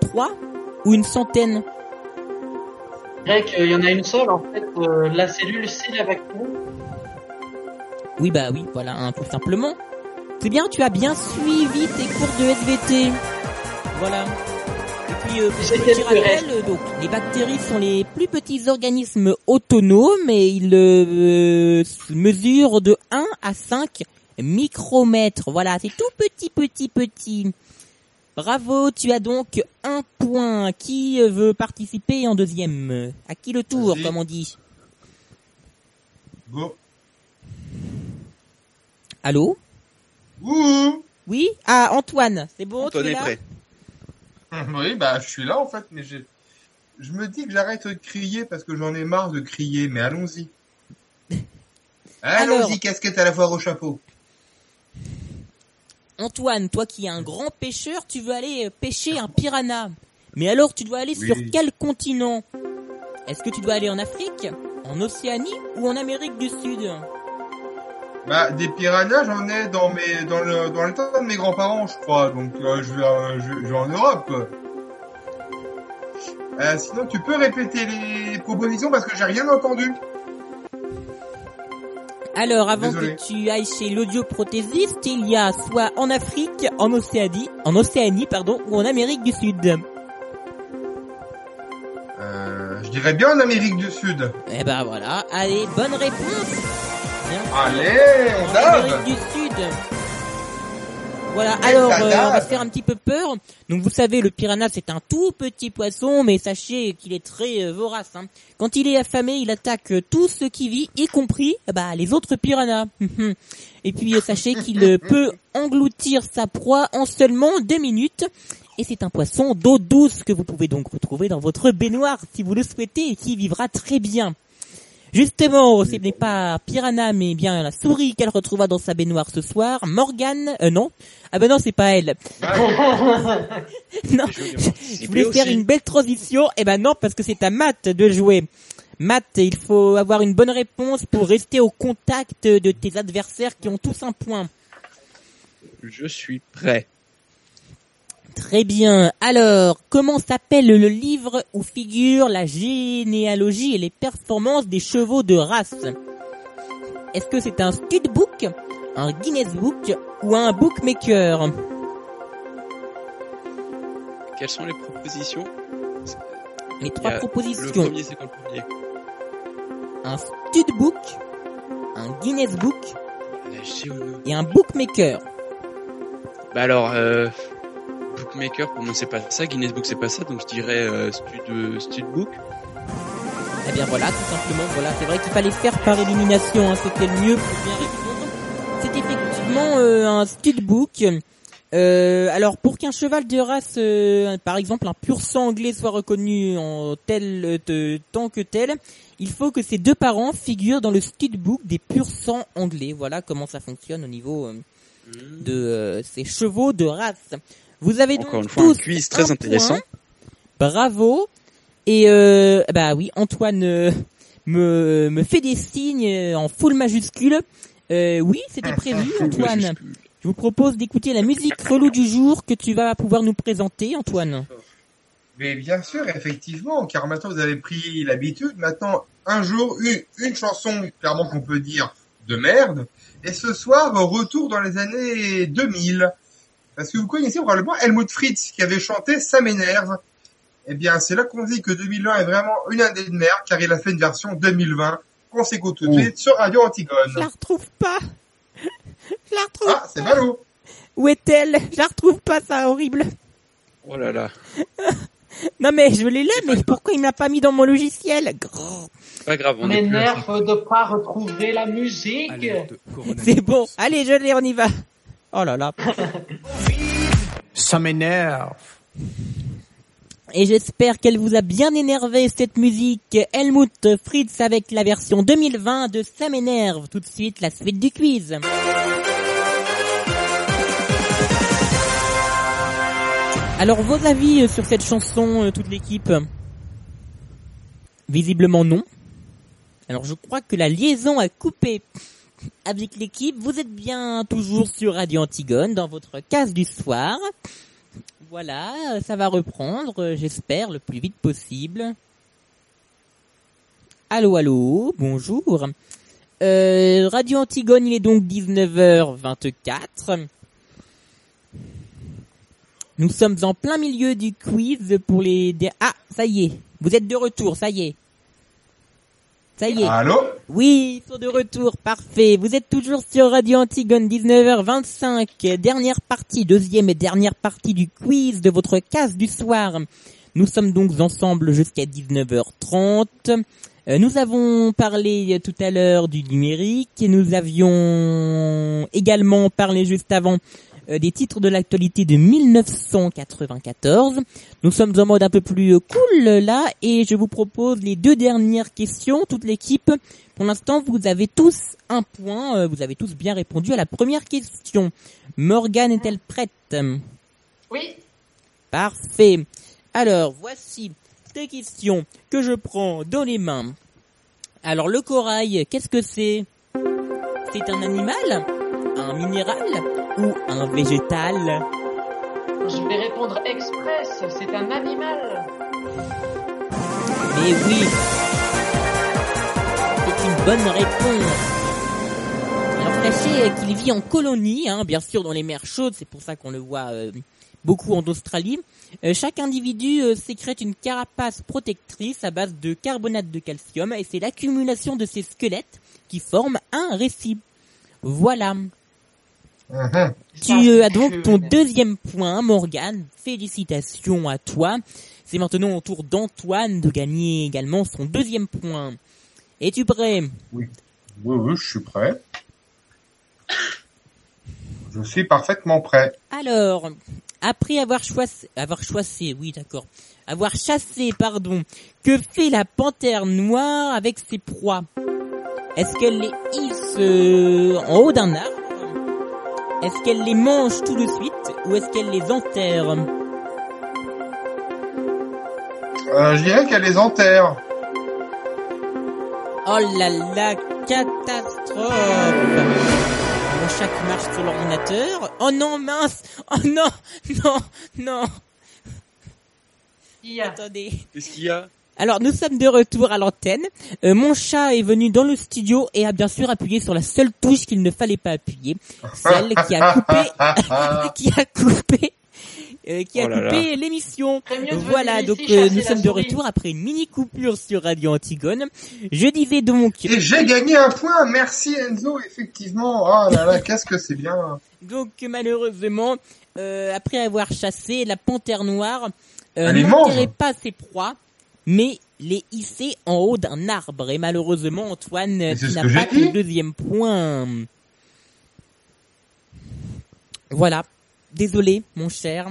trois ou une centaine? Je dirais qu'il y en a une seule, en fait, euh, la cellule, c'est la bactérie. Oui bah oui, voilà, hein, tout simplement. C'est bien, tu as bien suivi tes cours de SVT. Voilà. Et puis, euh, petit rappel, euh, donc, les bactéries sont les plus petits organismes autonomes et ils euh, mesurent de 1 à 5 micromètres. Voilà, c'est tout petit, petit, petit. Bravo, tu as donc un point. Qui euh, veut participer en deuxième? À qui le tour, comme on dit? Go. Allô? Ouh Oui Ah, Antoine, c'est bon Antoine tu es est là prêt. Oui, bah, je suis là, en fait, mais j'ai... Je me dis que j'arrête de crier parce que j'en ai marre de crier, mais allons-y. [LAUGHS] Alors. Allons-y, casquette à la fois au chapeau. Antoine, toi qui es un grand pêcheur, tu veux aller euh, pêcher un piranha. Mais alors, tu dois aller Oui. sur quel continent? Est-ce que tu dois aller en Afrique, en Océanie ou en Amérique du Sud? Bah, des piranhas, j'en ai dans mes, dans le, dans le temps de mes grands-parents, je crois. Donc, euh, je vais, euh, je, je vais en Europe. Euh, sinon, tu peux répéter les propositions parce que j'ai rien entendu. Alors, avant Désolé. que tu ailles chez l'audioprothésiste, il y a soit en Afrique, en Océanie, en Océanie, pardon, ou en Amérique du Sud. Euh, je dirais bien en Amérique du Sud. Eh ben voilà, allez, bonne réponse. Allez, on Amérique du Sud. Voilà, Mais alors euh, on va se faire un petit peu peur. Donc vous savez, le piranha c'est un tout petit poisson, mais sachez qu'il est très euh, vorace. hein. Quand il est affamé, il attaque euh, tout ce qui vit, y compris bah, les autres piranhas. [LAUGHS] Et puis sachez qu'il peut engloutir sa proie en seulement deux minutes. Et c'est un poisson d'eau douce que vous pouvez donc retrouver dans votre baignoire si vous le souhaitez et qui vivra très bien. Justement, ce n'est pas Piranha, mais bien la souris qu'elle retrouvera dans sa baignoire ce soir. Morgane, euh, non. Ah ben non, c'est pas elle. [LAUGHS] non, je voulais faire une belle transition. Eh ben non, parce que c'est à Matt de jouer. Matt, il faut avoir une bonne réponse pour rester au contact de tes adversaires qui ont tous un point. Je suis prêt. Très bien. Alors, comment s'appelle le livre où figure la généalogie et les performances des chevaux de race? Est-ce que c'est un studbook, un Guinness Book ou un bookmaker? Quelles sont les propositions? Les trois propositions. Le premier, c'est quoi le premier? Un studbook, un Guinness Book et un bookmaker. Bah alors, euh, Bookmaker, pour moi c'est pas ça, Guinness Book c'est pas ça, donc je dirais euh, Stud, euh, Studbook. Eh bien voilà, tout simplement, voilà, c'est vrai qu'il fallait faire par élimination, hein, c'était le mieux pour bien répondre. C'est effectivement euh, un studbook. Euh, alors pour qu'un cheval de race, euh, par exemple un pur sang anglais soit reconnu en tel euh, tant que tel, il faut que ses deux parents figurent dans le studbook des pur sang anglais. Voilà comment ça fonctionne au niveau euh, de euh, ces chevaux de race. Vous avez donc Encore une fois, un quiz très un intéressant. point. Bravo. Et euh, bah oui, Antoine euh, me, me fait des signes en full majuscule. Euh, oui, c'était prévu, Antoine. Je vous propose d'écouter la musique relou du jour que tu vas pouvoir nous présenter, Antoine. Mais bien sûr, effectivement, car maintenant vous avez pris l'habitude. Maintenant, un jour, une, une chanson, clairement qu'on peut dire, de merde. Et ce soir, retour dans les années 2000. Parce que vous connaissez probablement Helmut Fritz qui avait chanté Ça m'énerve. Eh bien, c'est là qu'on dit que 2001 est vraiment une année de merde, car il a fait une version 2020 qu'on s'écoute tout de suite sur Radio Antigone. Je la retrouve pas. Je la retrouve. Ah, c'est ballot. Où est-elle? Je la retrouve pas, ça horrible. Oh là là. [LAUGHS] Non mais je l'ai là, mais pourquoi il me l'a pas mis dans mon logiciel? Grrr. Pas grave, on. M'énerve de pas retrouver la musique. C'est bon. Allez, je l'ai, on y va. Oh là là. Ça m'énerve. Et j'espère qu'elle vous a bien énervé cette musique. Helmut Fritz avec la version 2020 de Ça m'énerve. Tout de suite, la suite du quiz. Alors, vos avis sur cette chanson, euh, toute l'équipe Visiblement non. Alors, je crois que la liaison a coupé avec l'équipe. Vous êtes bien toujours sur Radio Antigone dans votre case du soir. Voilà, ça va reprendre, j'espère, le plus vite possible. Allô, allô, bonjour. Euh, Radio Antigone, il est donc 19h24. Nous sommes en plein milieu du quiz pour les... Ah, ça y est, vous êtes de retour, ça y est. Ça y est. Allô? Oui, ils sont de retour, parfait. Vous êtes toujours sur Radio Antigone, 19h25, dernière partie, deuxième et dernière partie du quiz de votre case du soir. Nous sommes donc ensemble jusqu'à 19h30. Euh, nous avons parlé tout à l'heure du numérique et nous avions également parlé juste avant euh, des titres de l'actualité de 1994. Nous sommes en mode un peu plus euh, cool euh, là et je vous propose les deux dernières questions, toute l'équipe. Pour l'instant, vous avez tous un point, euh, vous avez tous bien répondu à la première question. Morgane est-elle prête? Oui. Parfait. Alors, voici des questions que je prends dans les mains. Alors, le corail, qu'est-ce que c'est? C'est un animal? Un minéral Ou un végétal? Je vais répondre express. C'est un animal. Mais oui C'est une bonne réponse Alors sachez qu'il vit en colonie, hein, bien sûr dans les mers chaudes, c'est pour ça qu'on le voit euh, beaucoup en Australie. Euh, chaque individu euh, sécrète une carapace protectrice à base de carbonate de calcium et c'est l'accumulation de ces squelettes qui forment un récif. Voilà. Mhm. Tu euh, as donc ton deuxième point, Morgane. Félicitations à toi. C'est maintenant au tour d'Antoine de gagner également son deuxième point. Es-tu prêt? Oui, oui, je suis prêt. Je suis parfaitement prêt. Alors, après avoir choisi, avoir choisi, oui d'accord, avoir chassé, pardon, que fait la panthère noire avec ses proies? Est-ce qu'elle les hisse euh, en haut d'un arbre? Est-ce qu'elle les mange tout de suite ou est-ce qu'elle les enterre Euh, je dirais qu'elle les enterre. Oh là là, catastrophe Mon chat qui marche sur l'ordinateur. Oh non, mince Oh non Non Non Attendez. Qu'est-ce qu'il y a? Alors, nous sommes de retour à l'antenne. Euh, mon chat est venu dans le studio et a bien sûr appuyé sur la seule touche qu'il ne fallait pas appuyer. Celle qui a coupé... [LAUGHS] [LAUGHS] qui a coupé... euh, qui a Oh là coupé l'émission. Voilà, donc ici euh, nous sommes de souris. retour après une mini coupure sur Radio Antigone. Je disais donc, Et j'ai gagné un point. Merci Enzo, effectivement. Oh là là, qu'est-ce que c'est bien. donc malheureusement, euh, après avoir chassé la panthère noire, euh, n'enterrait pas ses proies, mais les hissait en haut d'un arbre. Et malheureusement, Antoine, que pas le deuxième point. Voilà. Désolé, mon cher.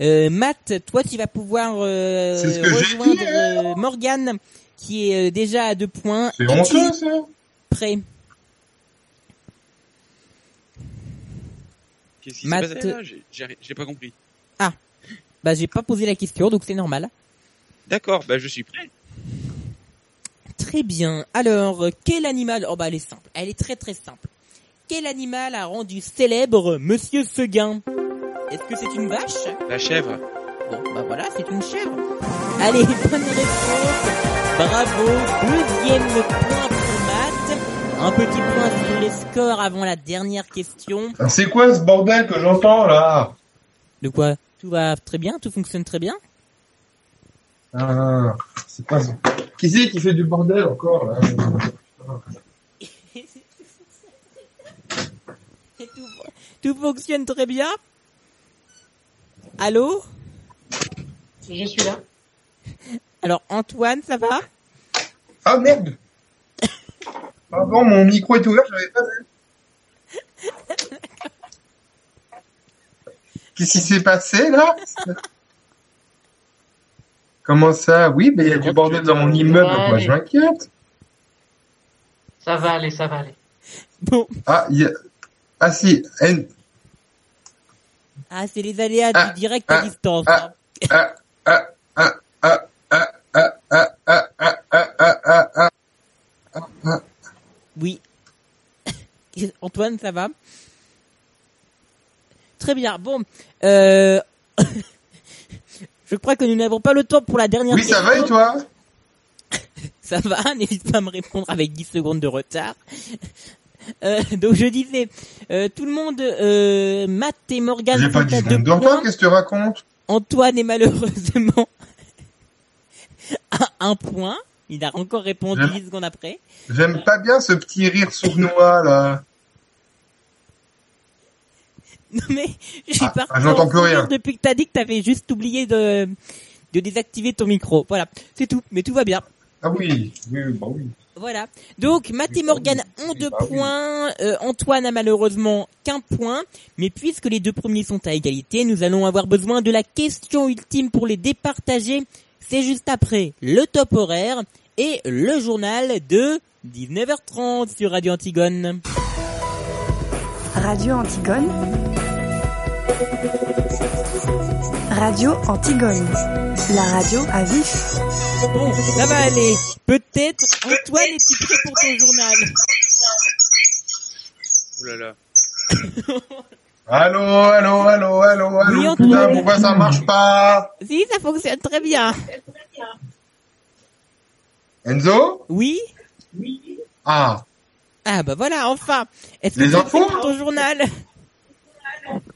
Euh, Matt, toi, tu vas pouvoir euh, rejoindre dit, hein. euh, Morgane, qui est euh, déjà à deux points. C'est honteux, ça? Prêt? Qu'est-ce qui s'est Matt- passé là? J'ai- pas compris. Bah, j'ai pas posé la question, donc c'est normal. D'accord, bah je suis prêt. Très bien. Alors, quel animal Oh bah elle est simple. Elle est très très simple. Quel animal a rendu célèbre Monsieur Seguin? Est-ce que c'est une vache? La chèvre. Bon, bah voilà, c'est une chèvre. Allez, [LAUGHS] bonne réponse. Bravo. Deuxième point pour Matt. Un petit point sur les scores avant la dernière question. C'est quoi ce bordel que j'entends là? De quoi? Tout va très bien? Tout fonctionne très bien? Ah, C'est pas. Qui c'est qui fait du bordel encore là [LAUGHS] Et tout, tout fonctionne très bien Allô Je suis là. Alors Antoine, ça va Ah merde [LAUGHS] Pardon, mon micro est ouvert, j'avais pas vu. [LAUGHS] Qu'est-ce qui s'est passé là Comment ça Oui, mais il y a du bordel dans mon immeuble, Ouais, moi je m'inquiète. Ça va aller, ça va aller. Bon, Ah, il y a... Ah si, N- ah c'est les aléas Ah, du direct à ah, distance. ah. hein. ah, ah, ah, ah, ah, ah, ah, ah, ah, ah, ah, ah, ah, ah, ah. Oui. Antoine, ça va Très bien. Bon, euh... je crois que nous n'avons pas le temps pour la dernière Oui, ça va et question. toi [LAUGHS] Ça va, n'hésite pas à me répondre avec 10 secondes de retard. Euh, donc je disais, euh, tout le monde, euh, Matt et Morgan J'ai pas sont dit à deux secondes de retard, qu'est-ce que tu racontes? Antoine est malheureusement [LAUGHS] à un point. Il a encore répondu J'aime- 10 secondes après. J'aime pas bien ce petit rire sournois là. [LAUGHS] Non mais, j'ai Ah, pas ah, j'entends plus rien. depuis que t'as dit que t'avais juste oublié de, de désactiver ton micro. Voilà. C'est tout. Mais tout va bien. Ah oui, oui, bah oui. Voilà. Donc, Matt et Morgan ont deux bah oui. points. Euh, Antoine a malheureusement qu'un point. Mais puisque les deux premiers sont à égalité, nous allons avoir besoin de la question ultime pour les départager. C'est juste après le top horaire et le journal de 19h30 sur Radio Antigone. Radio Antigone. Radio Antigone. La radio à vif. Bon, ça va aller. Peut-être, Antoine, es-tu prêt pour ton journal? Ouh là là. [LAUGHS] Allô, allô, allô, allô, allô. Oui, Putain, Antoine. pourquoi ça marche pas? Si, ça fonctionne très bien. Enzo? Oui Ah, Ah bah voilà, enfin. Est-ce que Les tu es prêt infos? pour ton journal?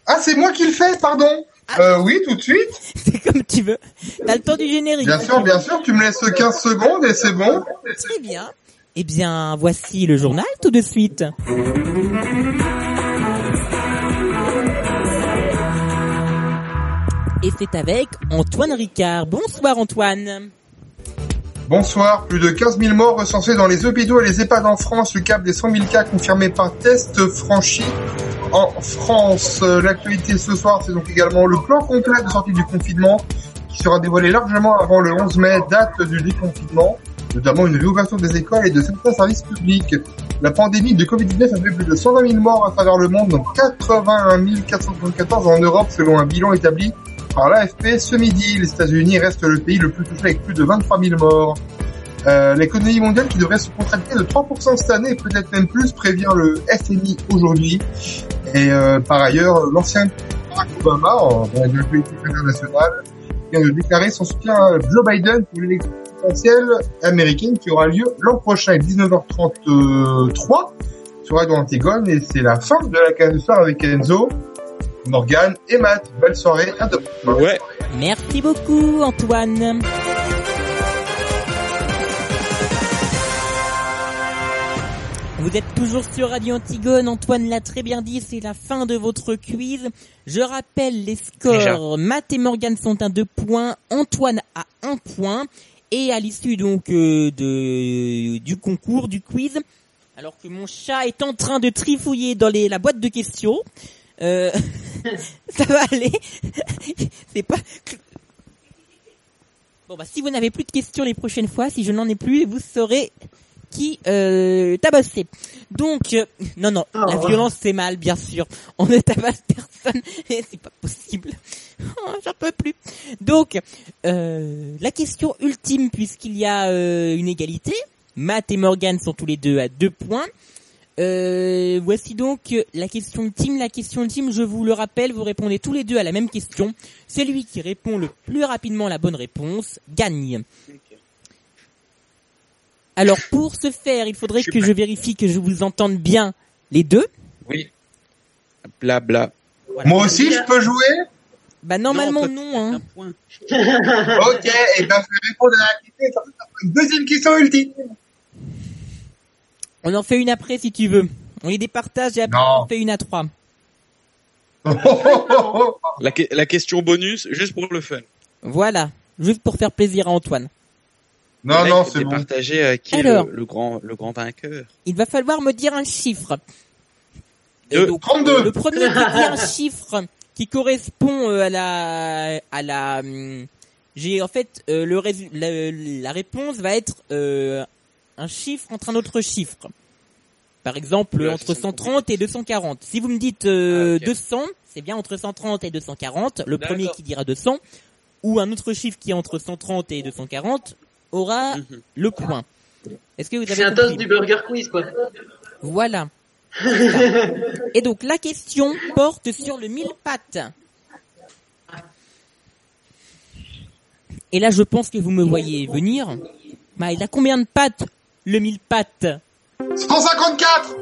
Ah, c'est moi qui le fais, pardon. Euh, oui, tout de suite. [LAUGHS] C'est comme tu veux. T'as le temps du générique. Bien sûr, bien sûr, tu me laisses 15 secondes et c'est bon. Très bien. Eh bien, voici le journal tout de suite. Et c'est avec Antoine Ricard. Bonsoir Antoine. Bonsoir, plus de 15 000 morts recensés dans les hôpitaux et les EHPAD en France, le cap des 100 000 cas confirmés par test franchi en France. Euh, L'actualité ce soir, c'est donc également le plan complet de sortie du confinement qui sera dévoilé largement avant le 11 mai, date du déconfinement, notamment une réouverture des écoles et de certains services publics. La pandémie de Covid-19 a fait plus de 120 000 morts à travers le monde, dont 81 474 en Europe selon un bilan établi par l'AFP ce midi. Les États-Unis restent le pays le plus touché avec plus de 23 000 morts. Euh, L'économie mondiale qui devrait se contracter de 3% cette année, peut-être même plus, prévient le FMI aujourd'hui. Et euh, par ailleurs, l'ancien Barack Obama, en- la politique internationale, vient de déclarer son soutien à Joe Biden pour l'élection présidentielle américaine qui aura lieu l'an prochain à 19h33 sur Radio Antigone. Et c'est la fin de la case de soir avec Enzo. Morgane et Matt. Bonne soirée, à demain. Ouais. Merci beaucoup, Antoine. Vous êtes toujours sur Radio Antigone, Antoine l'a très bien dit, c'est la fin de votre quiz. Je rappelle les scores, Matt et Morgan sont à deux points, Antoine a un point, et à l'issue donc euh, de, du concours, du quiz, alors que mon chat est en train de trifouiller dans les, la boîte de questions, euh, [LAUGHS] ça va aller, [LAUGHS] c'est pas... Bon bah si vous n'avez plus de questions les prochaines fois, si je n'en ai plus, vous saurez qui euh, tabasser. Donc, euh, [LAUGHS] non, non, la violence c'est mal, bien sûr. On ne tabasse personne, [LAUGHS] et c'est pas possible. [LAUGHS] Oh, J'en peux plus. Donc, euh, la question ultime, puisqu'il y a euh, une égalité, Matt et Morgan sont tous les deux à deux points. Euh, voici donc la question ultime. La question ultime, je vous le rappelle, vous répondez tous les deux à la même question. Celui qui répond le plus rapidement la bonne réponse gagne. Alors pour ce faire, il faudrait que je vérifie que je vous entende bien les deux. Oui. Blabla. Moi aussi, je peux jouer? Bah normalement non. hein. Ok, et ben je vais répondre à la question. Une deuxième question ultime. On en fait une après si tu veux. On les départage et après Non. on en fait une à trois. La, que- la question bonus, juste pour le fun. Voilà, juste pour faire plaisir à Antoine. Non, Là, non, c'est bon. euh, qui est le, le grand, le grand vainqueur. Il va falloir me dire un chiffre. Et donc, 32. Le premier qui dit un chiffre qui correspond euh, à la à la hum, j'ai en fait euh, le résu- la, la réponse va être euh, un chiffre entre un autre chiffre. Par exemple, Oula, entre ça, c'est 130 et 240. Si vous me dites euh, Ah, ok. 200, c'est bien entre 130 et 240. Le premier qui dira 200 ou un autre chiffre qui est entre 130 et 240 aura Mhm. le point. Est-ce que vous avez C'est un toast du Burger Quiz, quoi. voilà. [LAUGHS] Et donc la question porte sur le mille pattes. Et là je pense que vous me voyez venir. Bah, il a combien de pattes le mille pattes? 154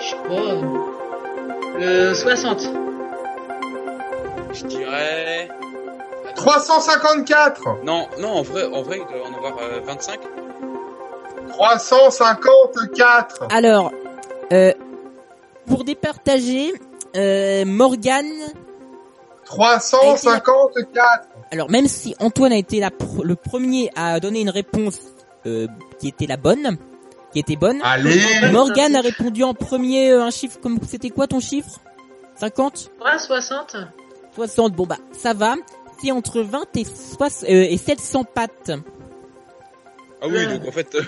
Je sais pas. Euh, 60. Je dirais... 354 Non, non, en vrai, en vrai, il doit en avoir euh, 25. 354 Alors, euh, pour départager, euh, Morgane, 354 alors même si Antoine a été la pr- le premier à donner une réponse euh, qui était la bonne, qui était bonne, Allez. Morgane a répondu en premier euh, un chiffre comme c'était quoi ton chiffre? 50 Ouais, 60. 60, bon bah ça va. C'est entre 20 et, soix- euh, et 700 pattes. Ah oui, donc en fait, [LAUGHS] euh,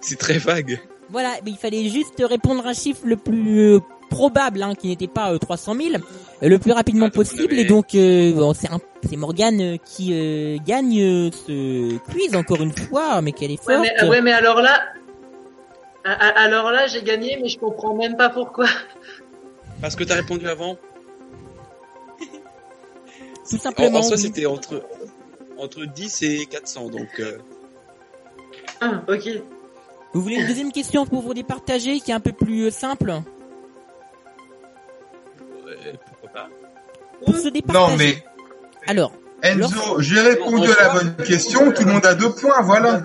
c'est très vague. Voilà, mais il fallait juste répondre un chiffre le plus euh, probable, hein, qui n'était pas euh, 300 000, euh, le plus rapidement Ah, possible. Et donc, euh, bon, c'est un- c'est Morgane qui euh, gagne ce quiz encore une fois, mais qu'elle est Ouais forte. mais, ouais, mais alors là, alors là, j'ai gagné, mais je comprends même pas pourquoi. Parce que t'as répondu avant. Tout En, simplement. en soi, oui. c'était entre, entre 10 et 400, donc... euh, Ah, ok. Vous voulez une deuxième question pour vous départager, qui est un peu plus euh, simple? Ouais, pourquoi pas. Pour se départager. Non mais Alors, Enzo, j'ai répondu à la bonne question, tout le monde a deux points, voilà.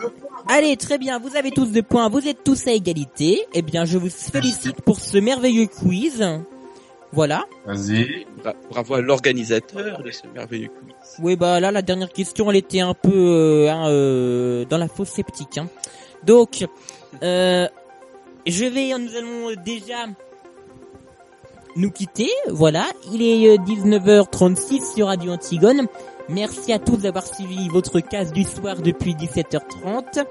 Allez, très bien, vous avez tous deux points, vous êtes tous à égalité. Eh bien, je vous félicite pour ce merveilleux quiz. Voilà. Vas-y. Bra- Bravo à l'organisateur de ce merveilleux quiz. Oui, bah là, la dernière question, elle était un peu euh, hein, euh, dans la fausse sceptique. Hein. Donc, euh, je vais, nous allons déjà nous quitter. Voilà, il est euh, 19h36 sur Radio Antigone. Merci à tous d'avoir suivi votre case du soir depuis 17h30.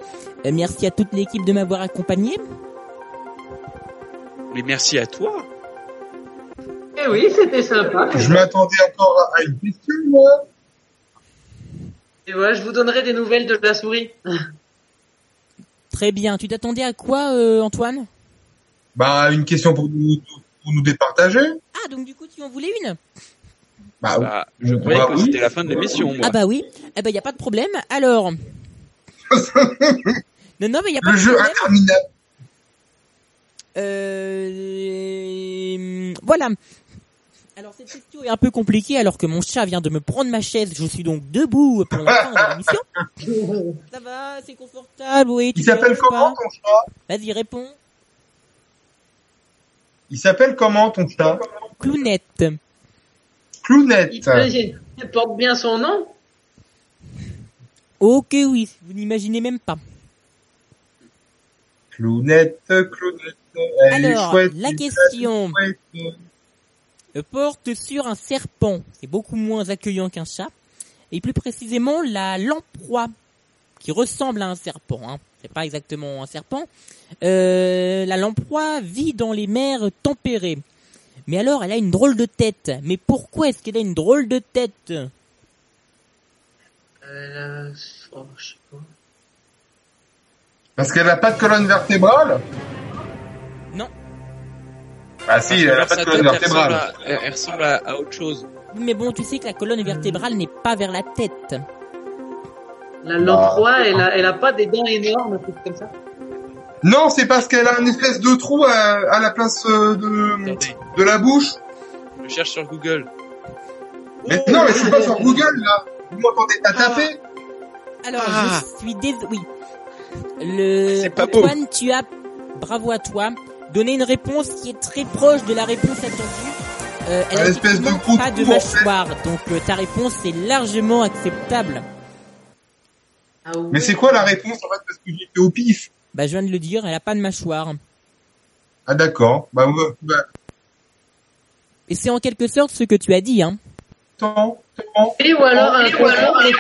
Euh, merci à toute l'équipe de m'avoir accompagné. Mais merci à toi. Eh oui, c'était sympa. Je m'attendais encore à une question, moi. Et voilà, je vous donnerai des nouvelles de la souris. Très bien. Tu t'attendais à quoi, euh, Antoine? Bah, une question pour nous, pour nous départager. Ah, donc du coup, tu en voulais une? Bah, Bah, je Bah, croyais que oui. c'était la fin de l'émission, moi. Ah bah oui. Eh ben, y a pas de problème. Alors... [LAUGHS] non, non, mais y a pas le de jeu problème. interminable. Euh, Voilà. Alors cette question est un peu compliquée alors que mon chat vient de me prendre ma chaise. Je suis donc debout pour la fin de [LAUGHS] l'émission. Ça va, c'est confortable, oui. tu Il s'appelle comment ton chat? Vas-y, réponds. Il s'appelle comment ton chat? Clounette. Clounette. Il, il porte bien son nom? Ok, oui, vous n'imaginez même pas. Clounette, Clounette. Elle est Alors, chouette. la question chouette. Euh, porte sur un serpent. C'est beaucoup moins accueillant qu'un chat. Et plus précisément, la lamproie, qui ressemble à un serpent. Hein. C'est pas exactement un serpent. Euh, la lamproie vit dans les mers tempérées. Mais alors, elle a une drôle de tête. Mais pourquoi est-ce qu'elle a une drôle de tête? Euh, oh, je sais pas. Parce qu'elle a pas de colonne vertébrale? Ah si, elle a pas de colonne elle ressemble vertébrale. à- Elle ressemble à, à autre chose. Mais bon, tu sais que la colonne vertébrale n'est pas vers la tête. La lamproie, elle a, elle a pas des dents énormes, un truc comme ça. Non, c'est parce qu'elle a une espèce de trou à, à la place euh, de, Attendez, de la bouche. je cherche sur Google. Mais non, mais je suis pas sur Google là. Vous m'entendez à taper Alors, Ah. je suis désolé. Oui. Le C'est pas beau. Antoine, tu as bravo à toi. Donné une réponse qui est très proche de la réponse attendue. Euh, elle a espèce de pas de trou, en fait. mâchoire, donc euh, ta réponse est largement acceptable. Ah ouais. Mais c'est quoi la réponse en fait Parce que j'ai fait au pif. Bah, je viens de le dire, elle a pas de mâchoire. Ah d'accord. Bah, ouais, bah Et c'est en quelque sorte ce que tu as dit, hein. attends. Et ou alors un ou alors bien.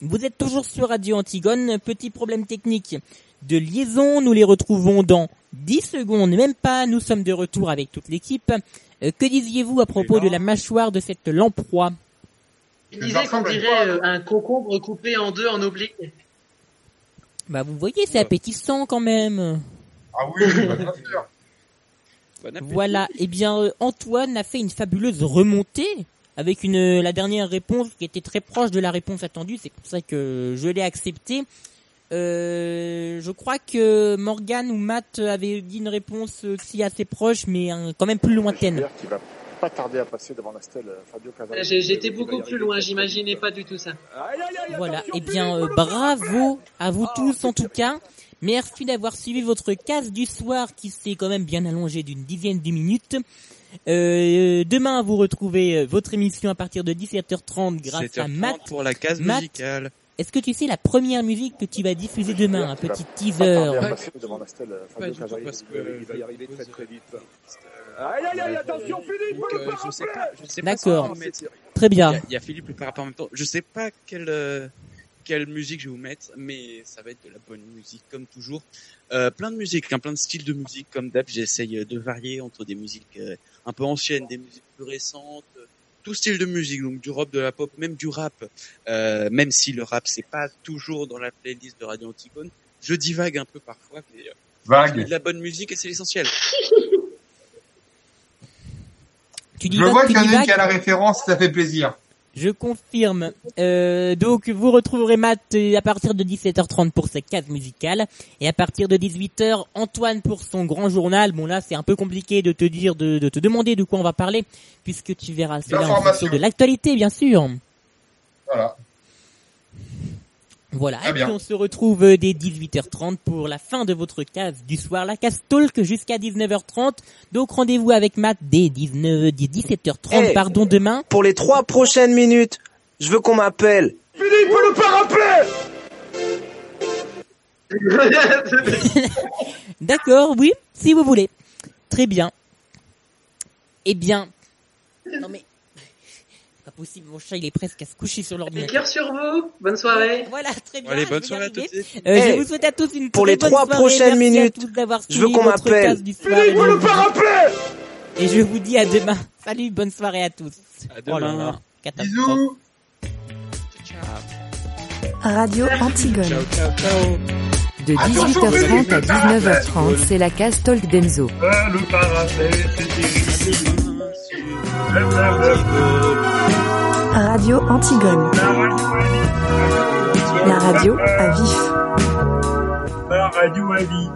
Vous êtes toujours sur Radio Antigone. Petit problème technique de liaison. Nous les retrouvons dans 10 secondes, même pas. Nous sommes de retour avec toute l'équipe. Euh, que disiez-vous à propos de la mâchoire de cette lamproie Il disait qu'on dirait euh, un concombre coupé en deux en oblique. Bah vous voyez, c'est appétissant quand même. Ah oui, bah, bien sûr. Voilà. Eh bien, euh, Antoine a fait une fabuleuse remontée avec une euh, la dernière réponse qui était très proche de la réponse attendue. C'est pour ça que je l'ai acceptée. Euh, je crois que Morgan ou Matt avaient dit une réponse aussi assez proche, mais hein, quand même plus lointaine. qui va pas tarder à passer devant la stèle euh, Fabio. J'ai- J'étais beaucoup plus loin, j'imaginais pas du tout ça. Voilà. Eh bien, euh, bravo à vous tous en tout cas. Merci d'avoir suivi votre case du soir qui s'est quand même bien allongée d'une dizaine de minutes. Euh, demain, vous retrouvez euh, votre émission à partir de 17h30 grâce 7h30 à Matt. pour la case Matt, musicale. Est-ce que tu sais la première musique que tu vas diffuser demain Un petit teaser. tarder à passer devant la stèle euh, Pas Fabio du tout, Cavalli. parce que Il va y arriver très très vite. Aïe aïe aïe, attention Philippe, je sais pas, je sais pas D'accord. Très Il y, bien. a, il y a Philippe le en même temps. Je sais pas quelle euh, quelle musique je vais vous mettre, mais ça va être de la bonne musique comme toujours. Euh, plein de musique, hein, plein de styles de musique comme d'hab. J'essaye de varier entre des musiques euh, un peu anciennes, des musiques plus récentes, euh, tout style de musique, donc du rock, de la pop, même du rap. Euh, même si le rap c'est pas toujours dans la playlist de Radio Antigone, je divague un peu parfois, mais euh, Vague. de la bonne musique et c'est l'essentiel. Tu dis Je vois qu'il y en a qui a la référence, ça fait plaisir. Je confirme. Euh, donc vous retrouverez Matt euh, à partir de 17h30 pour sa case musicale et à partir de 18h Antoine pour son grand journal. Bon là c'est un peu compliqué de te dire de, de te demander de quoi on va parler puisque tu verras cela en fonction de l'actualité bien sûr. Voilà. Voilà, et puis bien. on se retrouve euh, dès 18h30 pour la fin de votre case du soir, la case talk jusqu'à 19h30. Donc rendez-vous avec Matt dès 19, dès 17h30 Hey. pardon demain. Pour les trois prochaines minutes, je veux qu'on m'appelle. Philippe le parapluie [LAUGHS] D'accord, oui, si vous voulez. Très bien. Eh bien, non mais possible, mon chat il est presque à se coucher sur l'ordinateur. cœur sur vous, bonne soirée. [LAUGHS] Voilà, très bien. Allez, je bonne soirée à tous. Euh, Hey, je vous souhaite à tous une pour très les bonne trois soirée. prochaines Merci minutes, à tous d'avoir je veux qu'on m'appelle. case du soir. Et Philippe je le vous- parapluie Et je vous dis à demain. Salut, bonne soirée à tous. À Oh là demain. catastrophe. Bisous. Radio Antigone. Ciao ciao ciao. De 18h30 à 19h30, c'est la case Talk d'Enzo. Ah, le parapluie, c'est terrible. Radio Antigone. La radio à vif. La radio à vie.